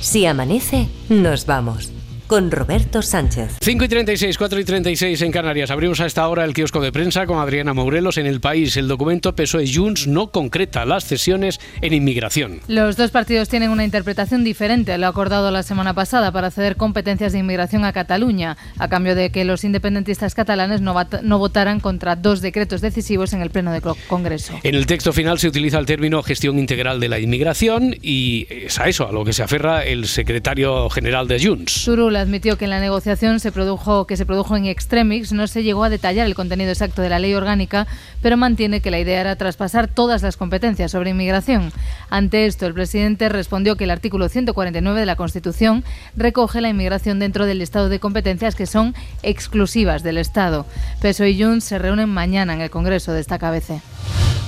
Si amanece, nos vamos. Con Roberto Sánchez. 5 y 36, 4 y 36 en Canarias. Abrimos a esta hora el kiosco de prensa con Adriana Mourelos en el país. El documento PSOE Junts no concreta las cesiones en inmigración. Los dos partidos tienen una interpretación diferente lo acordado la semana pasada para ceder competencias de inmigración a Cataluña, a cambio de que los independentistas catalanes no votaran contra dos decretos decisivos en el Pleno del Congreso. En el texto final se utiliza el término gestión integral de la inmigración y es a eso a lo que se aferra el secretario general de Junts. Admitió que en la negociación se produjo, que se produjo en extremis no se llegó a detallar el contenido exacto de la ley orgánica, pero mantiene que la idea era traspasar todas las competencias sobre inmigración. Ante esto, el presidente respondió que el artículo 149 de la Constitución recoge la inmigración dentro del listado de competencias que son exclusivas del Estado. PSOE y Junts se reúnen mañana en el Congreso de esta cabeza.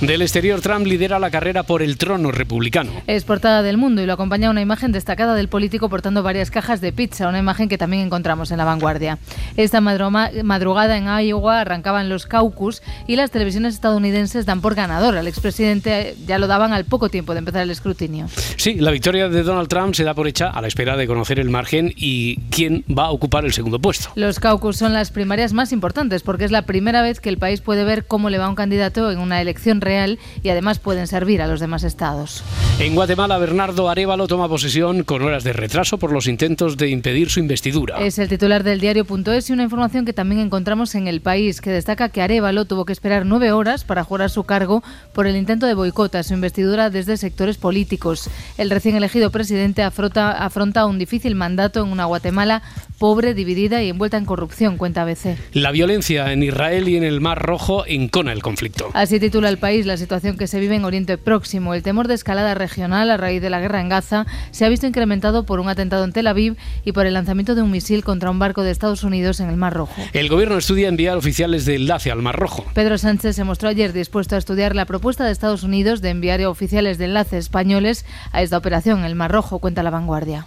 Del exterior, Trump lidera la carrera por el trono republicano. Es portada del mundo y lo acompaña una imagen destacada del político portando varias cajas de pizza, una imagen que también encontramos en la vanguardia. Esta madrugada en Iowa arrancaban los caucus y las televisiones estadounidenses dan por ganador al expresidente, ya lo daban al poco tiempo de empezar el escrutinio. Sí, la victoria de Donald Trump se da por hecha a la espera de conocer el margen y quién va a ocupar el segundo puesto. Los caucus son las primarias más importantes porque es la primera vez que el país puede ver cómo le va a un candidato en una elección real y además pueden servir a los demás estados. En Guatemala, Bernardo Arevalo toma posesión con horas de retraso por los intentos de impedir su investidura. Es el titular del diario.es y una información que también encontramos en El País, que destaca que Arevalo tuvo que esperar nueve horas para jurar su cargo por el intento de boicot a su investidura desde sectores políticos. El recién elegido presidente afronta, afronta un difícil mandato en una Guatemala pobre, dividida y envuelta en corrupción, cuenta ABC. La violencia en Israel y en el Mar Rojo encona el conflicto. Así titula el país la situación que se vive en Oriente Próximo. El temor de escalada regional a raíz de la guerra en Gaza se ha visto incrementado por un atentado en Tel Aviv y por el lanzamiento de un misil contra un barco de Estados Unidos en el Mar Rojo. El gobierno estudia enviar oficiales de enlace al Mar Rojo. Pedro Sánchez se mostró ayer dispuesto a estudiar la propuesta de Estados Unidos de enviar oficiales de enlace españoles a esta operación en el Mar Rojo, cuenta la vanguardia.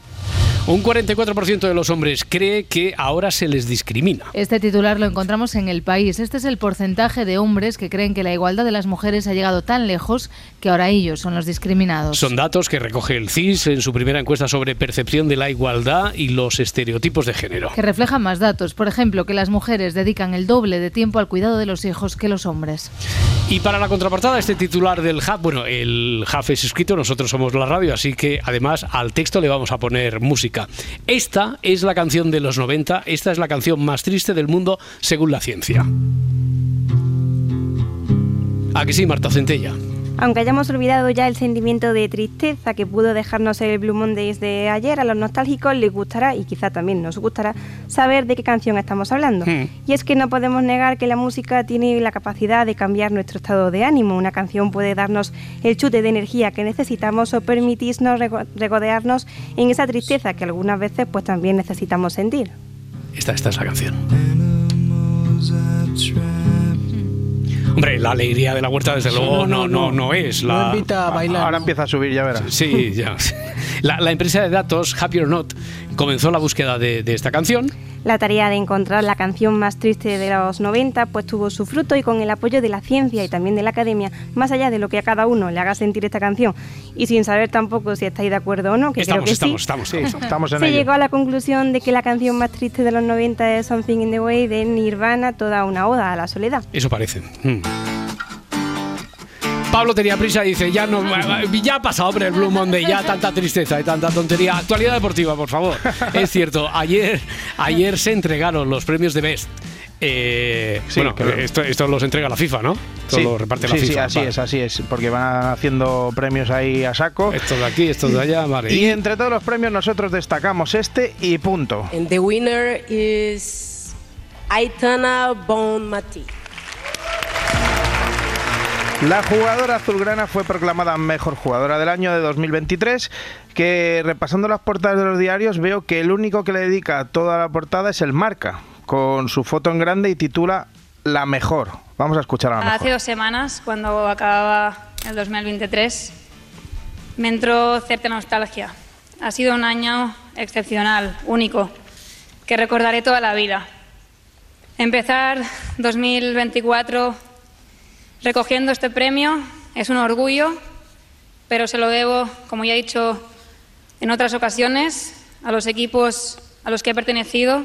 Un 44% de los hombres cree que ahora se les discrimina. Este titular lo encontramos en el país. Este es el porcentaje de hombres que creen que la igualdad de las mujeres ha llegado tan lejos que ahora ellos son los discriminados. Son datos que recoge el CIS en su primera encuesta sobre percepción de la igualdad y los estereotipos de género. Que reflejan más datos. Por ejemplo, que las mujeres dedican el doble de tiempo al cuidado de los hijos que los hombres. Y para la contraportada, este titular del HAF, bueno, el HAF es escrito, nosotros somos la radio, así que además al texto le vamos a poner música. Esta es la canción de los 90, esta es la canción más triste del mundo según la ciencia. ¿A que sí, Marta Centella? Aunque hayamos olvidado ya el sentimiento de tristeza que pudo dejarnos el Blue Mondays de ayer, a los nostálgicos les gustará, y quizá también nos gustará, saber de qué canción estamos hablando. Hmm. Y es que no podemos negar que la música tiene la capacidad de cambiar nuestro estado de ánimo. Una canción puede darnos el chute de energía que necesitamos o permitirnos rego- regodearnos en esa tristeza que algunas veces pues también necesitamos sentir. Esta, esta es la canción. Hombre, la alegría de la huerta, desde luego, no, no, no, es. La... Ahora empieza a subir, ya verás. Sí, ya. La, la empresa de datos, Happy or Not, comenzó la búsqueda de, de esta canción. La tarea de encontrar la canción más triste de los 90 pues tuvo su fruto y con el apoyo de la ciencia y también de la academia, más allá de lo que a cada uno le haga sentir esta canción y sin saber tampoco si estáis de acuerdo o no, que Estamos, creo que estamos, sí, estamos, Sí, estamos en se ello. llegó a la conclusión de que la canción más triste de los 90 es Something in the Way de Nirvana, toda una oda a la soledad. Eso parece. Mm. Pablo tenía prisa y dice, ya no, ya ha pasado, hombre, el Blue Monday, ya tanta tristeza y tanta tontería. Actualidad deportiva, por favor. Es cierto, ayer, ayer se entregaron los premios de Best. Eh, Sí, bueno, claro. esto, esto los entrega la FIFA, ¿no? Esto Sí, lo reparte la sí, FIFA. sí, así vale. es, así es, porque van haciendo premios ahí a saco. Estos de aquí, estos de allá, vale. Y entre todos los premios nosotros destacamos este y punto. And the winner is Aitana Bonmati. La jugadora azulgrana fue proclamada mejor jugadora del año de 2023, que repasando las portadas de los diarios veo que el único que le dedica toda la portada es el Marca, con su foto en grande y titula La mejor. Vamos a escuchar a la mejor. Hace dos semanas, cuando acababa el 2023, me entró cierta nostalgia. Ha sido un año excepcional, único, que recordaré toda la vida. Empezar 2024 recogiendo este premio es un orgullo, pero se lo debo, como ya he dicho en otras ocasiones, a los equipos a los que he pertenecido,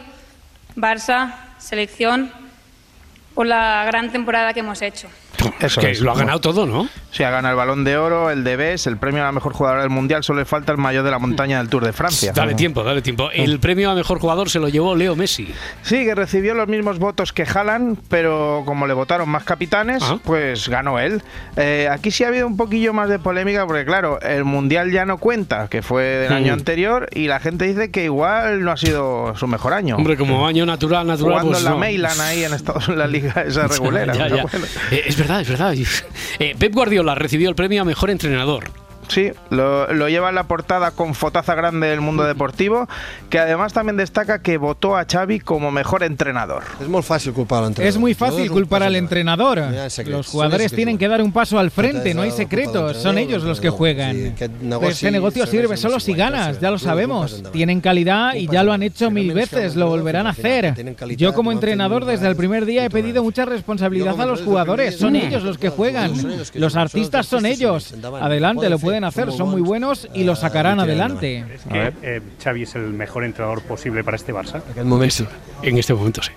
Barça, selección, por la gran temporada que hemos hecho. Eso que es. lo ha ganado todo, ¿no? Sí, ha ganado el Balón de Oro, el de BES, el premio a la mejor jugadora del Mundial, solo le falta el mayor de la montaña del Tour de Francia. Dale tiempo, dale tiempo. El premio a mejor jugador se lo llevó Leo Messi. Sí, que recibió los mismos votos que Haaland, pero como le votaron más capitanes, pues ganó él. Eh, aquí sí ha habido un poquillo más de polémica, porque claro, el Mundial ya no cuenta, que fue del Mm. año anterior, y la gente dice que igual no ha sido su mejor año. Hombre, como año natural, natural. Jugando pues en la no. Mailan ahí en Estados en la liga esa <laughs> regulera. Ya, ya. Eh, es verdad, es verdad. <laughs> Eh, Pep Guardiola recibió el premio a mejor entrenador. Sí, lo, lo lleva en la portada con fotaza grande del mundo deportivo, que además también destaca que votó a Xavi como mejor entrenador. Es muy fácil culpar al entrenador. Es muy fácil culpar al entrenador. Los jugadores tienen que dar un paso al frente, no hay secretos, son ellos los que no, juegan. Pues Este negocio sirve solo si ganas, ya lo sabemos. Tienen calidad y ya lo han hecho mil veces, lo volverán a hacer. Yo como entrenador desde el primer día he pedido mucha responsabilidad a los jugadores, son ellos los que juegan. Los artistas son ellos. Adelante, lo pueden hacer, son muy buenos y lo sacarán adelante. ¿Es que eh, Xavi es el mejor entrenador posible para este Barça? En este momento sí.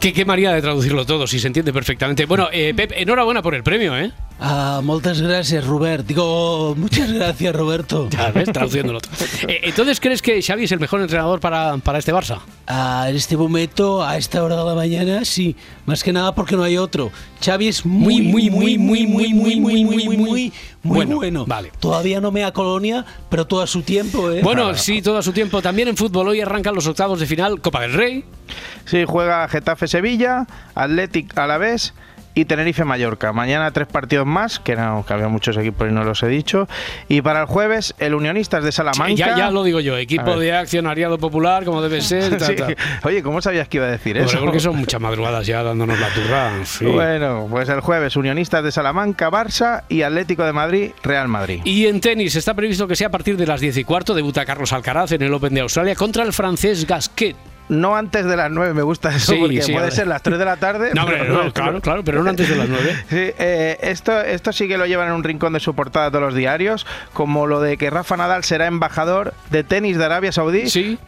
¿Qué, qué manera de traducirlo todo, si se entiende perfectamente. Bueno, eh, Pep, enhorabuena por el premio, ¿eh? Ah, muchas gracias, Robert. Digo, muchas gracias, Roberto. Ya ves, traduciéndolo. Eh, entonces, ¿crees que Xavi es el mejor entrenador para, para este Barça? Ah, en este momento, a esta hora de la mañana, sí. Más que nada porque no hay otro. Xavi es muy, muy, muy, muy, muy, muy, muy, muy, muy, muy Bueno, bueno. vale. Todavía no me da colonia, pero todo a su tiempo, ¿eh? Bueno, sí, todo a su tiempo. También en fútbol hoy arrancan los octavos de final, Copa del Rey. Sí, juega Getafe Sevilla, Athletic Alavés y Tenerife Mallorca. Mañana tres partidos más, que, no, que había muchos equipos y no los he dicho. Y para el jueves, el Unionistas de Salamanca. Ya, ya lo digo yo, equipo de accionariado popular, como debe ser. <laughs> ta, Sí. ta. Oye, ¿cómo sabías que iba a decir Hombre, eso? porque son muchas madrugadas ya dándonos la turra. <laughs> Bueno, pues el jueves, Unionistas de Salamanca, Barça y Atlético de Madrid, Real Madrid. Y en tenis está previsto que sea a partir de las 10 y cuarto. Debuta Carlos Alcaraz en el Open de Australia contra el francés Gasquet. No antes de las 9, me gusta eso, Sí, porque sí, puede ser las 3 de la tarde. No, pero- no, claro, claro, pero no antes de las 9. <laughs> Sí, eh, esto, esto sí que lo llevan en un rincón de su portada todos los diarios, como lo de que Rafa Nadal será embajador de tenis de Arabia Saudí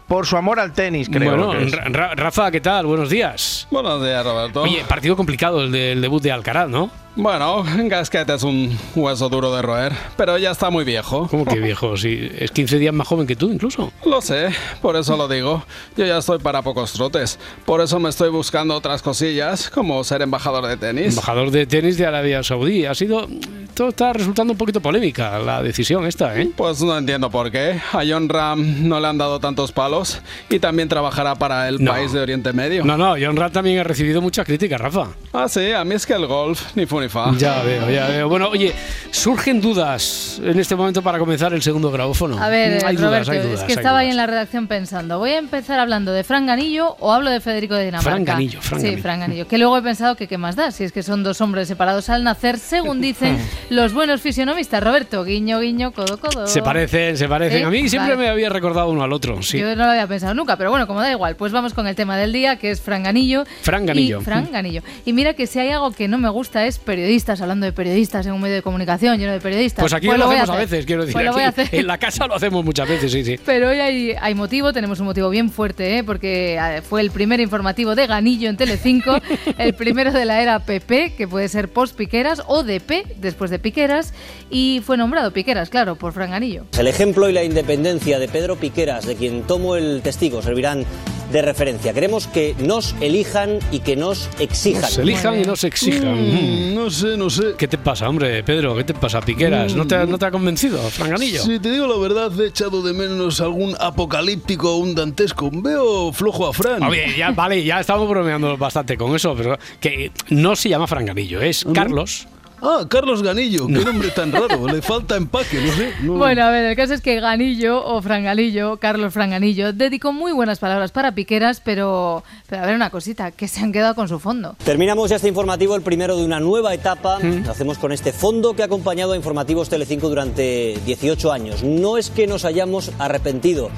por su amor al tenis, creo. Bueno, que. Ra- Rafa, ¿qué tal? Buenos días. Buenos días, Roberto. Oye, partido complicado el del debut de Alcaraz, ¿no? Bueno, Gasquet es un hueso duro de roer, pero ya está muy viejo. ¿Cómo que viejo? Sí, es 15 días más joven que tú, incluso. Lo sé, por eso lo digo. Yo ya estoy para pocos trotes. Por eso me estoy buscando otras cosillas, como ser embajador de tenis. Embajador de tenis de Arabia Saudí. Ha sido. Todo está resultando un poquito polémica la decisión esta, ¿eh? Pues no entiendo por qué. A John Ram no le han dado tantos palos y también trabajará para el No. país de Oriente Medio. No, no, John Rat también ha recibido muchas críticas, Rafa. Ah, sí, a mí es que el golf, ni fu ni fa. Ya veo, ya veo. Bueno, oye, surgen dudas en este momento para comenzar el segundo grabófono. A ver, hay Roberto, dudas, hay dudas. es que hay estaba ahí dudas. en la redacción pensando, ¿voy a empezar hablando de Fran Ganillo o hablo de Federico de Dinamarca? Fran Ganillo, Fran Sí. Fran Ganillo. Que luego he pensado que qué más da, si es que son dos hombres separados al nacer, según dicen <laughs> los buenos fisionomistas. Roberto, guiño, guiño, codo, codo. Se parecen, se parecen. ¿Eh? A mí siempre Vale. me había recordado uno al otro, sí. Yo no lo había pensado nunca, pero bueno, como da igual, pues vamos con el tema del día, que es Fran Ganillo. Fran Ganillo. Y, Fran Ganillo. Y mira que si hay algo que no me gusta es periodistas, hablando de periodistas en un medio de comunicación lleno de periodistas. Pues aquí Pues lo hacemos a, veces, quiero decir. Pues lo voy a aquí hacer. En la casa lo hacemos muchas veces, sí, sí. Pero hoy hay, hay motivo, tenemos un motivo bien fuerte, ¿eh? porque eh, fue el primer informativo de Ganillo en Telecinco, <laughs> el primero de la era PP, que puede ser post Piqueras, o DP, después de Piqueras, y fue nombrado Piqueras, claro, por Fran Ganillo. El ejemplo y la independencia de Pedro Piqueras, de quien tomo el testigo, servirán de referencia. Queremos que nos elijan y que nos exijan. Nos elijan y nos exijan. Mm, no sé, no sé. ¿Qué te pasa, hombre, Pedro? ¿Qué te pasa, Piqueras? ¿No, te, ha- ¿No te ha convencido, Franganillo? Si te digo la verdad, he echado de menos algún apocalíptico o un dantesco. Veo flojo a Fran. Oye, ya, vale, ya estamos bromeando bastante con eso, pero que no se llama Franganillo, es Carlos. Ah, Carlos Ganillo, qué nombre tan raro. Le falta empaque, no sé. no- Bueno, a ver, el caso es que Ganillo o Franganillo, Carlos Franganillo, dedicó muy buenas palabras para Piqueras, pero, pero a ver una cosita, que se han quedado con su fondo. Terminamos ya este informativo, el primero de una nueva etapa. Lo hacemos con este fondo que ha acompañado a Informativos Telecinco durante 18 años. No es que nos hayamos arrepentido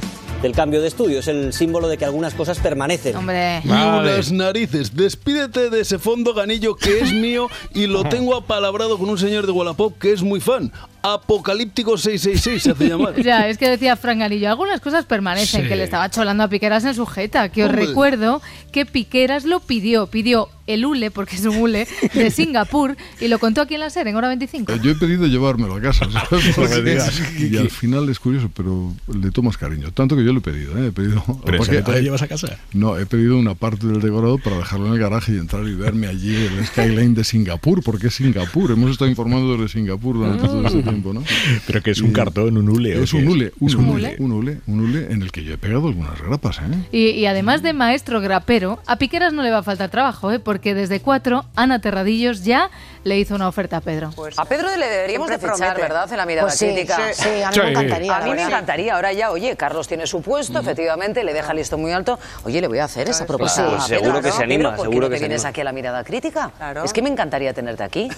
del cambio de estudio, es el símbolo de que algunas cosas permanecen. Hombre. Y unas narices. Despídete de ese fondo ganillo que es mío y lo <laughs> tengo apalabrado con un señor de Wallapop que es muy fan. Apocalíptico 666 se hace <laughs> llamar. Ya, es que decía Franganillo, algunas cosas permanecen, Sí. que le estaba cholando a Piqueras en su jeta, que os Hombre. recuerdo que Piqueras lo pidió, pidió el hule, porque es un hule, de <laughs> Singapur, y lo contó aquí en la SER, en hora 25. Yo he pedido llevármelo a casa, ¿sabes? <laughs> Y al final es curioso, pero le tomas cariño. Tanto que yo lo he pedido, ¿eh? He pedido... Pero porque que te lo llevas a casa. No, he pedido una parte del decorado para dejarlo en el garaje y entrar y verme allí el skyline de Singapur, porque es Singapur. Hemos estado informando desde Singapur durante todo este tiempo, ¿no? Pero que es un cartón, un hule. ¿o Es qué un hule, un, ¿Es hule, un hule, un hule en el que yo he pegado algunas grapas, ¿eh? Y, y además de maestro grapero, a Piqueras no le va a faltar trabajo, ¿eh? porque desde cuatro, Ana Terradillos ya le hizo una oferta a Pedro. A Pedro le deberíamos de fichar, promete. ¿verdad? En la mirada Pues sí, crítica. sí, sí, a mí me encantaría, A mí me encantaría. Ahora ya, oye, Carlos tiene su puesto, efectivamente, le deja listo muy alto. Oye, le voy a hacer esa propuesta. Pues a seguro Pedro, que ¿no? se anima, Pedro, ¿por qué seguro no que te vienes anima. aquí a la mirada crítica? Es que me encantaría tenerte aquí.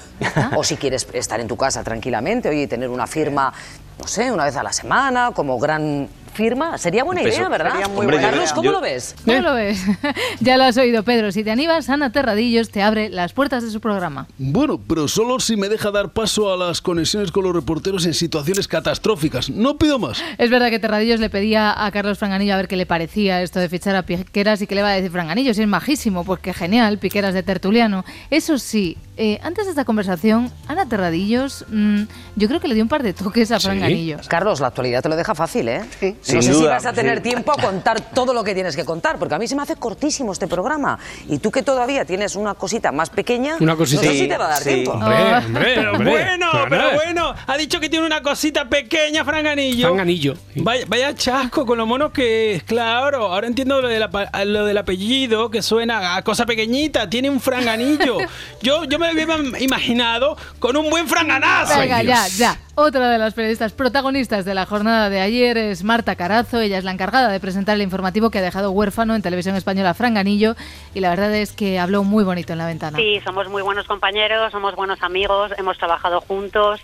o si quieres estar en tu casa tranquilamente, oye, y tener una firma, no sé, una vez a la semana, como gran firma, sería buena idea, ¿verdad? Sería muy Hombre, buena Carlos. ¿cómo Yo- lo ves? ¿Cómo lo ves? <laughs> ya lo has oído, Pedro. Si te animas, Ana Terradillos te abre las puertas de su programa. Bueno, pero solo si me deja dar paso a las conexiones con los reporteros en situaciones catastróficas. No pido más. Es verdad que Terradillos le pedía a Carlos Franganillo a ver qué le parecía esto de fichar a Piqueras y qué le va a decir Franganillo. Si es majísimo, pues qué genial, Piqueras de tertuliano. Eso sí, eh, antes de esta conversación, Ana Terradillos, mm, yo creo que le dio un par de toques a Franganillo. Carlos, la actualidad te lo deja fácil, ¿eh? No Sin sé si duda, vas a tener sí. tiempo a contar todo lo que tienes que contar, porque a mí se me hace cortísimo este programa. Y tú que todavía tienes una cosita más pequeña, Una cosita. no sé si te va a dar Sí, tiempo. hombre, Oh. hombre, Pero hombre. bueno, Pero bueno. Ha dicho que tiene una cosita pequeña, Franganillo. Franganillo. Vaya, vaya chasco con lo mono que es, claro. Ahora entiendo lo, del apa- lo del apellido, que suena a cosa pequeñita. Tiene un franganillo. <laughs> yo, yo me lo había imaginado con un buen franganazo. Venga, ya, ya. Otra de las periodistas protagonistas de la jornada de ayer es Marta Carazo. Ella es la encargada de presentar el informativo que ha dejado huérfano en televisión española Franganillo. Y la verdad es que habló muy bonito en la ventana. Sí, somos muy buenos compañeros, somos buenos amigos, hemos trabajado juntos.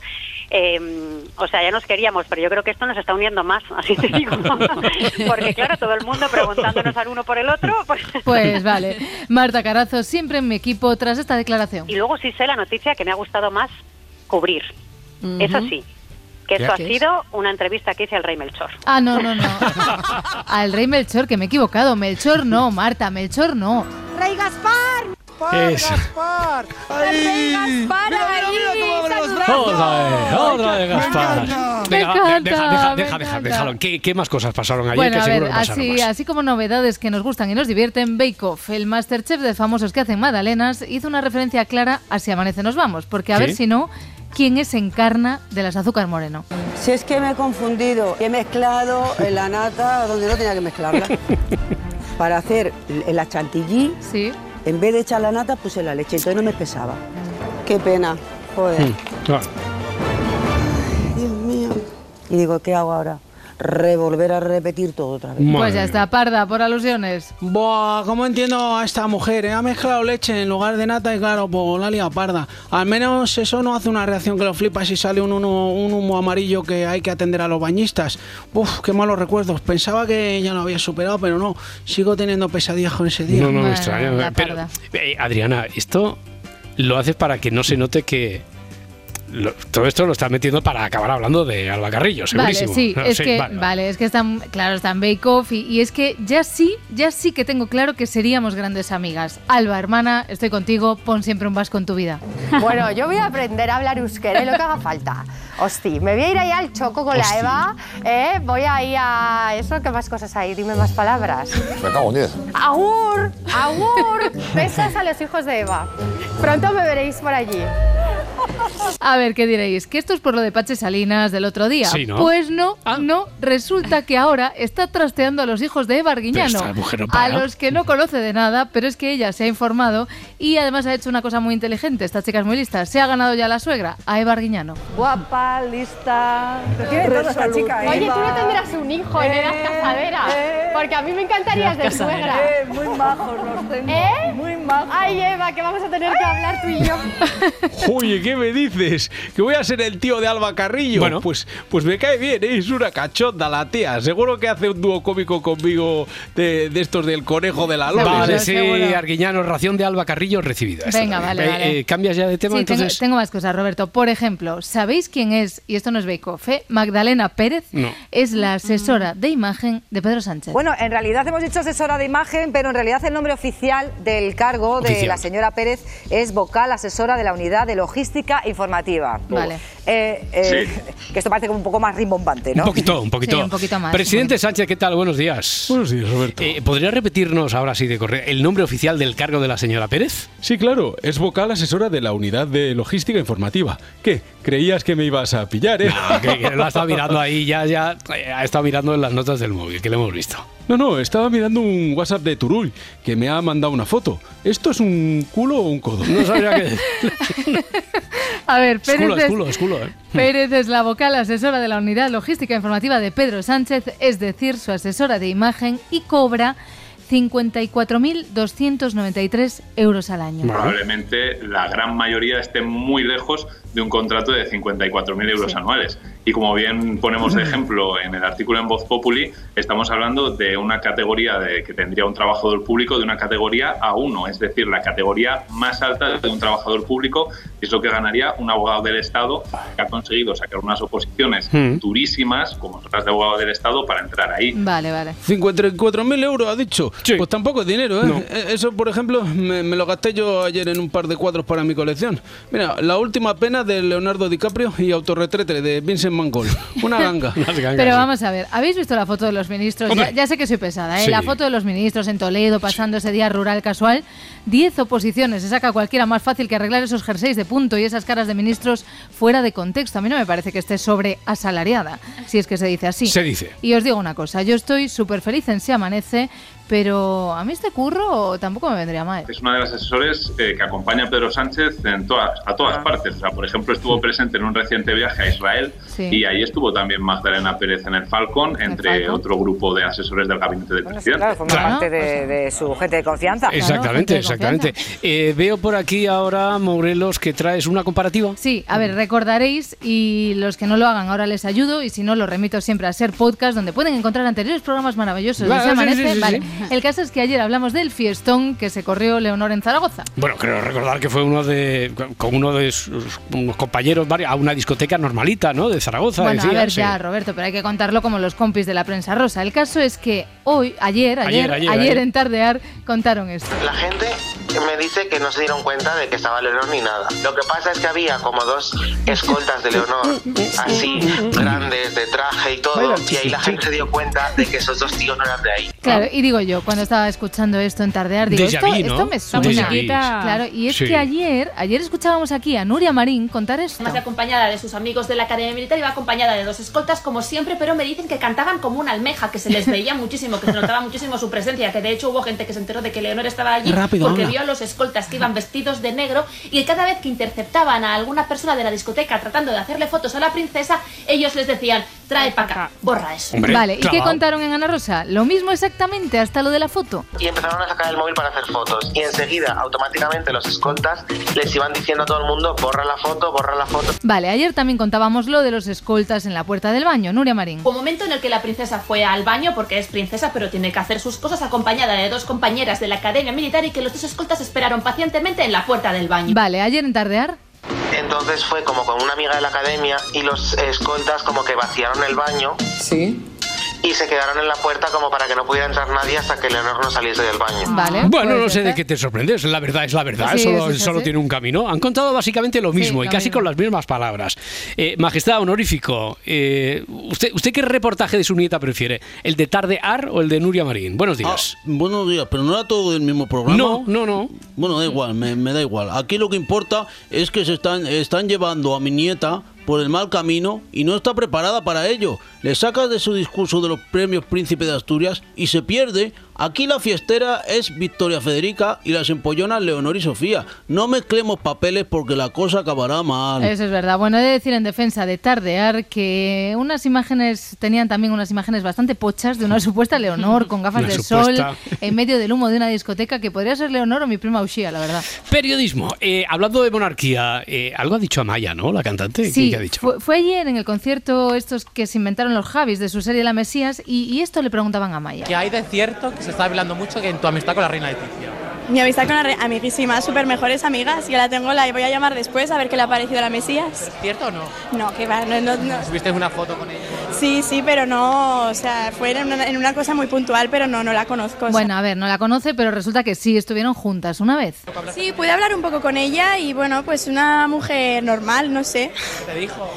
eh, o sea, ya nos queríamos, pero yo creo que esto nos está uniendo más, <laughs> así te digo. <laughs> Porque claro, todo el mundo preguntándonos al uno por el otro. Pues... <laughs> Pues vale. Marta Carazo, siempre en mi equipo tras esta declaración. Y luego sí sé la noticia que me ha gustado más cubrir. Eso sí, que ¿Qué eso ha sido una entrevista que hice al rey Melchor. Ah, no, no, no. <laughs> Al rey Melchor, que me he equivocado. Melchor no, Marta, Melchor no. ¡Rey Gaspar! Gaspar, Es- Gaspar. ¡Ay! ¡Para Otra vez, otra vez, Gaspar. Me Venga, encanta, deja, deja, deja, déjalo. ¿Qué, qué más cosas pasaron ayer? Bueno, que a seguro ver, que así, más. así como novedades que nos gustan y nos divierten, Bake Off, el Masterchef de famosos que hacen magdalenas, hizo una referencia clara a Si amanece nos vamos, porque a ¿Qué? ver si no, ¿quién es Encarna de las Azúcar Moreno? Si es que me he confundido, he mezclado la nata donde no tenía que mezclarla. <laughs> Para hacer la chantilly, en vez de echar la nata puse la leche, entonces no me pesaba. Qué pena, joder. Mm, claro. Dios mío. Y digo, ¿qué hago ahora? Revolver a repetir todo otra vez. Pues ya está, parda, por alusiones. Buah, ¿cómo entiendo a esta mujer? eh? Ha mezclado leche en lugar de nata y claro, pues la liado parda. Al menos eso no hace una reacción que lo flipa si sale un, humo- un humo amarillo que hay que atender a los bañistas. Uf, qué malos recuerdos. Pensaba que ya lo había superado, pero no. Sigo teniendo pesadillas con ese día. No, no me extraña. Pero, eh, Adriana, esto lo haces para que no se note que. Lo- todo esto lo estás metiendo para acabar hablando de Alba Carrillo, Vale, segurísimo. sí, No, es que, vale, vale, vale. es que están, claro, están Bake Off y, y es que ya sí, ya sí que tengo claro que seríamos grandes amigas. Alba, hermana, estoy contigo, pon siempre un vasco en tu vida. <laughs> Bueno, yo voy a aprender a hablar euskera y lo que haga falta. Hosti, me voy a ir ahí al choco con Hosti. la Eva, ¿eh? Voy a ir a eso, ¿qué más cosas hay? Dime más palabras. Me cago en 10. Agur, agur, besas a los hijos de Eva. Pronto me veréis por allí. A ver, ¿qué diréis? ¿Que esto es por lo de Pache Salinas del otro día? Sí, ¿no? Pues no, no. Resulta que ahora está trasteando a los hijos de Eva Pero Arguiñano. esta mujer no a los que no conoce de nada, pero es que ella se ha informado y además ha hecho una cosa muy inteligente. Esta chica es muy lista. Se ha ganado ya la suegra, a Eva Arguiñano. Guapa, lista. Tiene todo esta chica, Oye, tú no tendrás un hijo en edad casadera. Porque a mí me encantarías de suegra. Eh, muy majos los tengo. ¿Eh? Muy majos. Ay, Eva, que vamos a tener que hablar tú y yo. Oye, ¿qué me dices? ¿Que voy a ser el tío de Alba Carrillo? Bueno. pues, pues me cae bien, ¿eh? es una cachonda la tía. Seguro que hace un dúo cómico conmigo de, de estos del conejo de la. Vale, ¿eh? sí, Arguiñano, ración de Alba Carrillo recibida. Venga, vale, Eh, vale. eh, ¿Cambias ya de tema? Sí, tengo, entonces. tengo más cosas, Roberto. Por ejemplo, ¿sabéis quién es, y esto no es Bake Off, eh? Magdalena Pérez No. es la asesora de imagen de Pedro Sánchez. Bueno, en realidad hemos dicho asesora de imagen, pero en realidad el nombre oficial del cargo de Oficial. la señora Pérez es vocal asesora de la unidad de logística informativa. Vale. Eh, eh, Que esto parece como un poco más rimbombante, ¿no? Un poquito, un poquito. Sí, un poquito más, Presidente Sánchez, ¿qué tal? Buenos días. Buenos días, Roberto. Eh, ¿Podría repetirnos ahora sí de correo el nombre oficial del cargo de la señora Pérez? Sí, claro, es vocal asesora de la unidad de logística informativa. ¿Qué? ¿Creías que me ibas a pillar, eh? No, que, que lo ha estado mirando ahí, ya, ya ha estado mirando en las notas del móvil, que lo hemos visto. No, no, estaba mirando un WhatsApp de Turull que me ha mandado una foto. ¿Esto es un culo o un codo? No sabía <laughs> qué. <laughs> <laughs> A ver, Es Pérez culo, es es- culo, es culo, ¿eh? <laughs> Pérez es la vocal asesora de la unidad logística informativa de Pedro Sánchez, es decir, su asesora de imagen y cobra 54.293 euros al año. Probablemente la gran mayoría esté muy lejos de un contrato de 54.000 euros Sí. anuales. Y como bien ponemos de <clears throat> ejemplo en el artículo en Voz Populi, estamos hablando de una categoría de, que tendría un trabajador público de una categoría A1, es decir, la categoría más alta de un trabajador público, y es lo que ganaría un abogado del Estado que ha conseguido sacar unas oposiciones Hmm. durísimas, como son las de abogado del Estado, para entrar ahí. Vale, vale. 54.000 euros, ha dicho. Pues tampoco es dinero, ¿eh? No. Eh, Eso, por ejemplo, me, me lo gasté yo ayer en un par de cuadros para mi colección. Mira, La última pena de Leonardo DiCaprio y Autorretrete de Vincent Van Gogh. Una ganga. <laughs> Pero vamos a ver, ¿habéis visto la foto de los ministros? Ya, sé que soy pesada, ¿eh? Sí. La foto de los ministros en Toledo pasando ese día rural casual. Diez oposiciones, se saca cualquiera más fácil que arreglar esos jerseys de punto y esas caras de ministros fuera de contexto. A mí no me parece que esté sobre asalariada, si es que se dice así. Se dice. Y os digo una cosa, yo estoy súper feliz en Si Amanece, pero a mí este curro tampoco me vendría mal. Es una de las asesores eh, que acompaña a Pedro Sánchez en todas, a todas partes. O sea, por ejemplo, estuvo presente en un reciente viaje a Israel Sí. y ahí estuvo también Magdalena Pérez en el Falcon, entre Falcon. otro grupo de asesores del gabinete del presidente. Claro, forma parte de, de su gente de confianza. Exactamente, exactamente. Eh, veo por aquí ahora, Morelos, que traes una comparativa. Sí, a ver, recordaréis y los que no lo hagan ahora les ayudo y si no los remito siempre a Ser Podcast donde pueden encontrar anteriores programas maravillosos de Se sí, Amanece. sí, sí, Vale. El caso es que ayer hablamos del fiestón que se corrió Leonor en Zaragoza. Bueno, creo recordar que fue uno de con uno de sus unos compañeros a una discoteca normalita, ¿no? De Zaragoza. Bueno, decía, a ver sí. ya, Roberto, pero hay que contarlo como los compis de la prensa rosa. El caso es que hoy, ayer, ayer, Ayer, ayer, ayer, ayer. en Tardear contaron esto. La gente me dice que no se dieron cuenta de que estaba Leonor ni nada. Lo que pasa es que había como dos escoltas de Leonor, así, grandes, de traje y todo, y ahí la gente se dio cuenta de que esos dos tíos no eran de ahí. Claro, y digo yo, cuando estaba escuchando esto en Tardear, digo, esto, vu, ¿no? esto me suena. Claro, y es Sí. que ayer, ayer escuchábamos aquí a Nuria Marín contar esto. Además de acompañada de sus amigos de la Academia Militar, iba acompañada de dos escoltas, como siempre, pero me dicen que cantaban como una almeja, que se les veía <laughs> muchísimo, que se notaba muchísimo su presencia, que de hecho hubo gente que se enteró de que Leonor estaba allí Rápido, porque vio a los escoltas que iban vestidos de negro y que cada vez que interceptaban a alguna persona de la discoteca tratando de hacerle fotos a la princesa, ellos les decían, trae para acá, borra eso. vale, ¿y qué contaron en Ana Rosa? Lo mismo exactamente, hasta lo de la foto. Y empezaron a sacar el móvil para hacer fotos. Y enseguida, automáticamente, los escoltas les iban diciendo a todo el mundo, borra la foto, borra la foto. Vale, ayer también contábamos lo de los escoltas en la puerta del baño. Nuria Marín. Un momento en el que la princesa fue al baño porque es princesa pero tiene que hacer sus cosas acompañada de dos compañeras de la academia militar y que los dos escoltas esperaron pacientemente en la puerta del baño. Vale, ayer en Tardear. Entonces fue como con una amiga de la academia y los escoltas como que vaciaron el baño. Sí. Y se quedaron en la puerta como para que no pudiera entrar nadie hasta que Leonor no saliese del baño. Vale. Bueno, no sé de qué te sorprendes. La verdad es la verdad. Sí, solo sí, sí, solo sí. tiene un camino. Han contado básicamente lo mismo y lo casi mismo. con las mismas palabras. Eh, Majestad honorífico, eh, ¿usted, ¿usted qué reportaje de su nieta prefiere? ¿El de Tarde Ar o el de Nuria Marín? Buenos días. Ah, buenos días, pero no era todo del mismo programa. No, no, no. Bueno, da igual, me, me da igual. Aquí lo que importa es que se están, están llevando a mi nieta por el mal camino y no está preparada para ello. Le sacas de su discurso de los premios Príncipe de Asturias y se pierde. Aquí la fiestera es Victoria Federica y las empollonas Leonor y Sofía. No mezclemos papeles porque la cosa acabará mal. Eso es verdad. Bueno, he de decir en defensa de Tardear que unas imágenes, tenían también unas imágenes bastante pochas de una <laughs> supuesta Leonor con gafas Una de supuesta. sol en medio del humo de una discoteca que podría ser Leonor o mi prima Ushia, la verdad. Periodismo. Eh, hablando de monarquía, eh, algo ha dicho Amaya, ¿no? La cantante. ¿Qué- Sí, qué ha dicho? Fue, fue ayer en el concierto estos que se inventaron los Javis de su serie La Mesías y, y esto le preguntaban a Maya. Que hay de cierto que se está hablando mucho que en tu amistad con la reina Leticia. Mi amistad con la re- amiguísima, súper mejores amigas. Yo la tengo, la voy a llamar después a ver qué le ha parecido a la Mesías. ¿Cierto o no? No, que va, no, no, no. ¿Subiste una foto con ella? Sí, sí, pero no, o sea, fue en una, en una cosa muy puntual, pero no, no la conozco. o sea. Bueno, a ver, no la conoce, pero resulta que sí, estuvieron juntas una vez. Sí, pude hablar un poco con ella y bueno, pues una mujer normal, no sé. ¿Qué te dijo?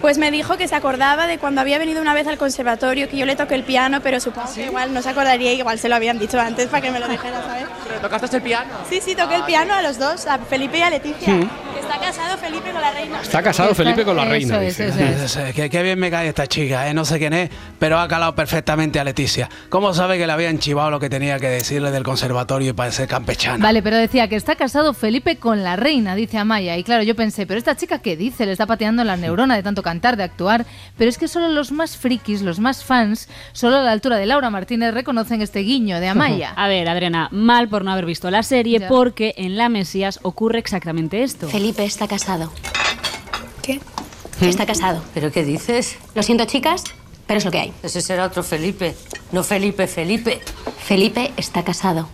Pues me dijo que se acordaba de cuando había venido una vez al conservatorio, que yo le toqué el piano, pero supongo que igual no se acordaría, igual se lo habían dicho antes para que me lo dijera, ¿sabes? ¿Pero tocaste el piano? Sí, sí, toqué el piano a los dos, a Felipe y a Leticia. Que está casado Felipe con la reina. Está casado Felipe con la reina. dice. Sí, Que, que bien me cae esta chica, ¿eh? no sé quién es, pero ha calado perfectamente a Leticia. ¿Cómo sabe que le habían chivado lo que tenía que decirle del conservatorio y para ser campechana? Vale, pero decía que está casado Felipe con la reina, dice Amaya. Y claro, yo pensé, pero esta chica, ¿qué dice? Le está pateando la neurona de tanto cantar, de actuar. Pero es que solo los más frikis, los más fans, solo a la altura de Laura Martínez reconocen este guiño de Amaya. <laughs> A ver, Adriana, mal por no haber visto la serie, porque en La Mesías ocurre exactamente esto. Felipe está casado. ¿Qué? Está casado. ¿Pero qué dices? Lo siento, chicas, pero es lo que hay. Ese será otro Felipe. No Felipe, Felipe. Felipe está casado.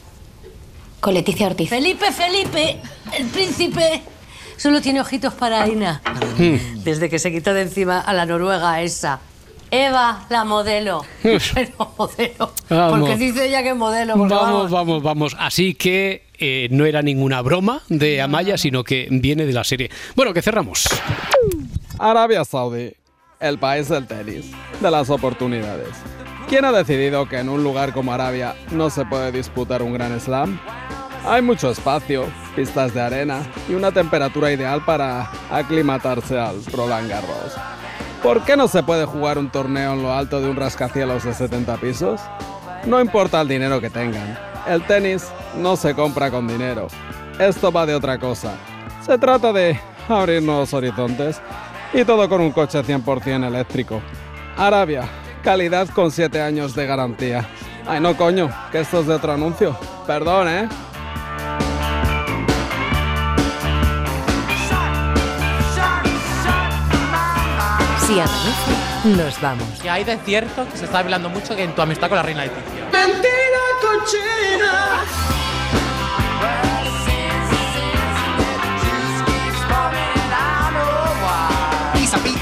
Con Leticia Ortiz. Felipe, Felipe, el príncipe. Solo tiene ojitos para Aina. Desde que se quitó de encima a la noruega esa. Eva, la modelo. <laughs> Pero modelo. Vamos. Porque dice ella que es modelo. Vamos, vamos, vamos. Así que eh, no era ninguna broma de Amaya, sino que viene de la serie. Bueno, que cerramos. Arabia Saudí, el país del tenis, de las oportunidades. ¿Quién ha decidido que en un lugar como Arabia no se puede disputar un gran slam? Hay mucho espacio, pistas de arena y una temperatura ideal para aclimatarse al Roland Garros. ¿Por qué no se puede jugar un torneo en lo alto de un rascacielos de 70 pisos? No importa el dinero que tengan, el tenis no se compra con dinero. Esto va de otra cosa. Se trata de abrir nuevos horizontes y todo con un coche 100% eléctrico. Arabia, calidad con 7 años de garantía. Ay, no coño, que esto es de otro anuncio. Perdón, ¿eh? Si amanece, nos vamos. Que hay de cierto que se está hablando mucho que en tu amistad con la reina Leticia. Mentira cochina.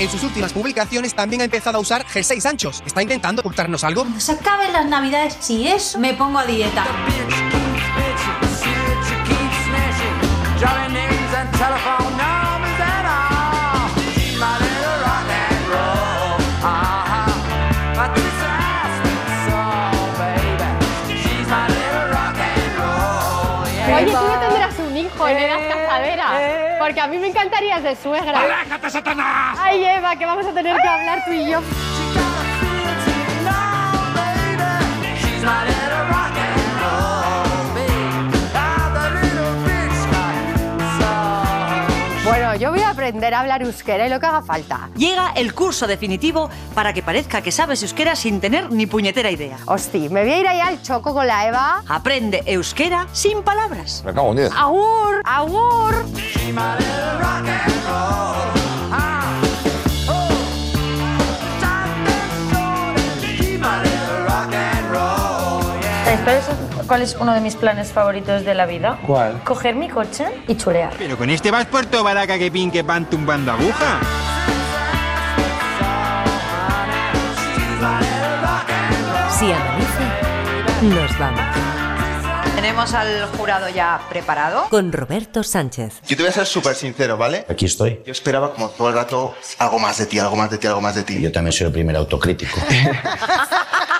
En sus últimas publicaciones también ha empezado a usar jerseys anchos. ¿Está intentando ocultarnos algo? Cuando se acaben las navidades, si eso, me pongo a dieta. Mí me encantarías de suegra. ¡Aléjate, Satanás! Ay, Eva, que vamos a tener que hablar tú y yo. Aprender a hablar euskera y lo que haga falta. Llega el curso definitivo para que parezca que sabes euskera sin tener ni puñetera idea. Hosti, me voy a ir ahí al choco con la Eva. Aprende euskera sin palabras. Me cago en diez. Agur, agur. She's my little rock and roll. Ah, oh. She's my little rock and roll, yeah. ¿Sabes cuál es uno de mis planes favoritos de la vida? ¿Cuál? Coger mi coche y chulear. Pero con este vas por todo baraca que pin que pan tumbando aguja. Si amanece, nos vamos. Tenemos al jurado ya preparado. Con Roberto Sánchez. Yo te voy a ser súper sincero, ¿vale? Aquí estoy. Yo esperaba como todo el rato algo más de ti, algo más de ti, algo más de ti. Yo también soy el primer autocrítico. <laughs>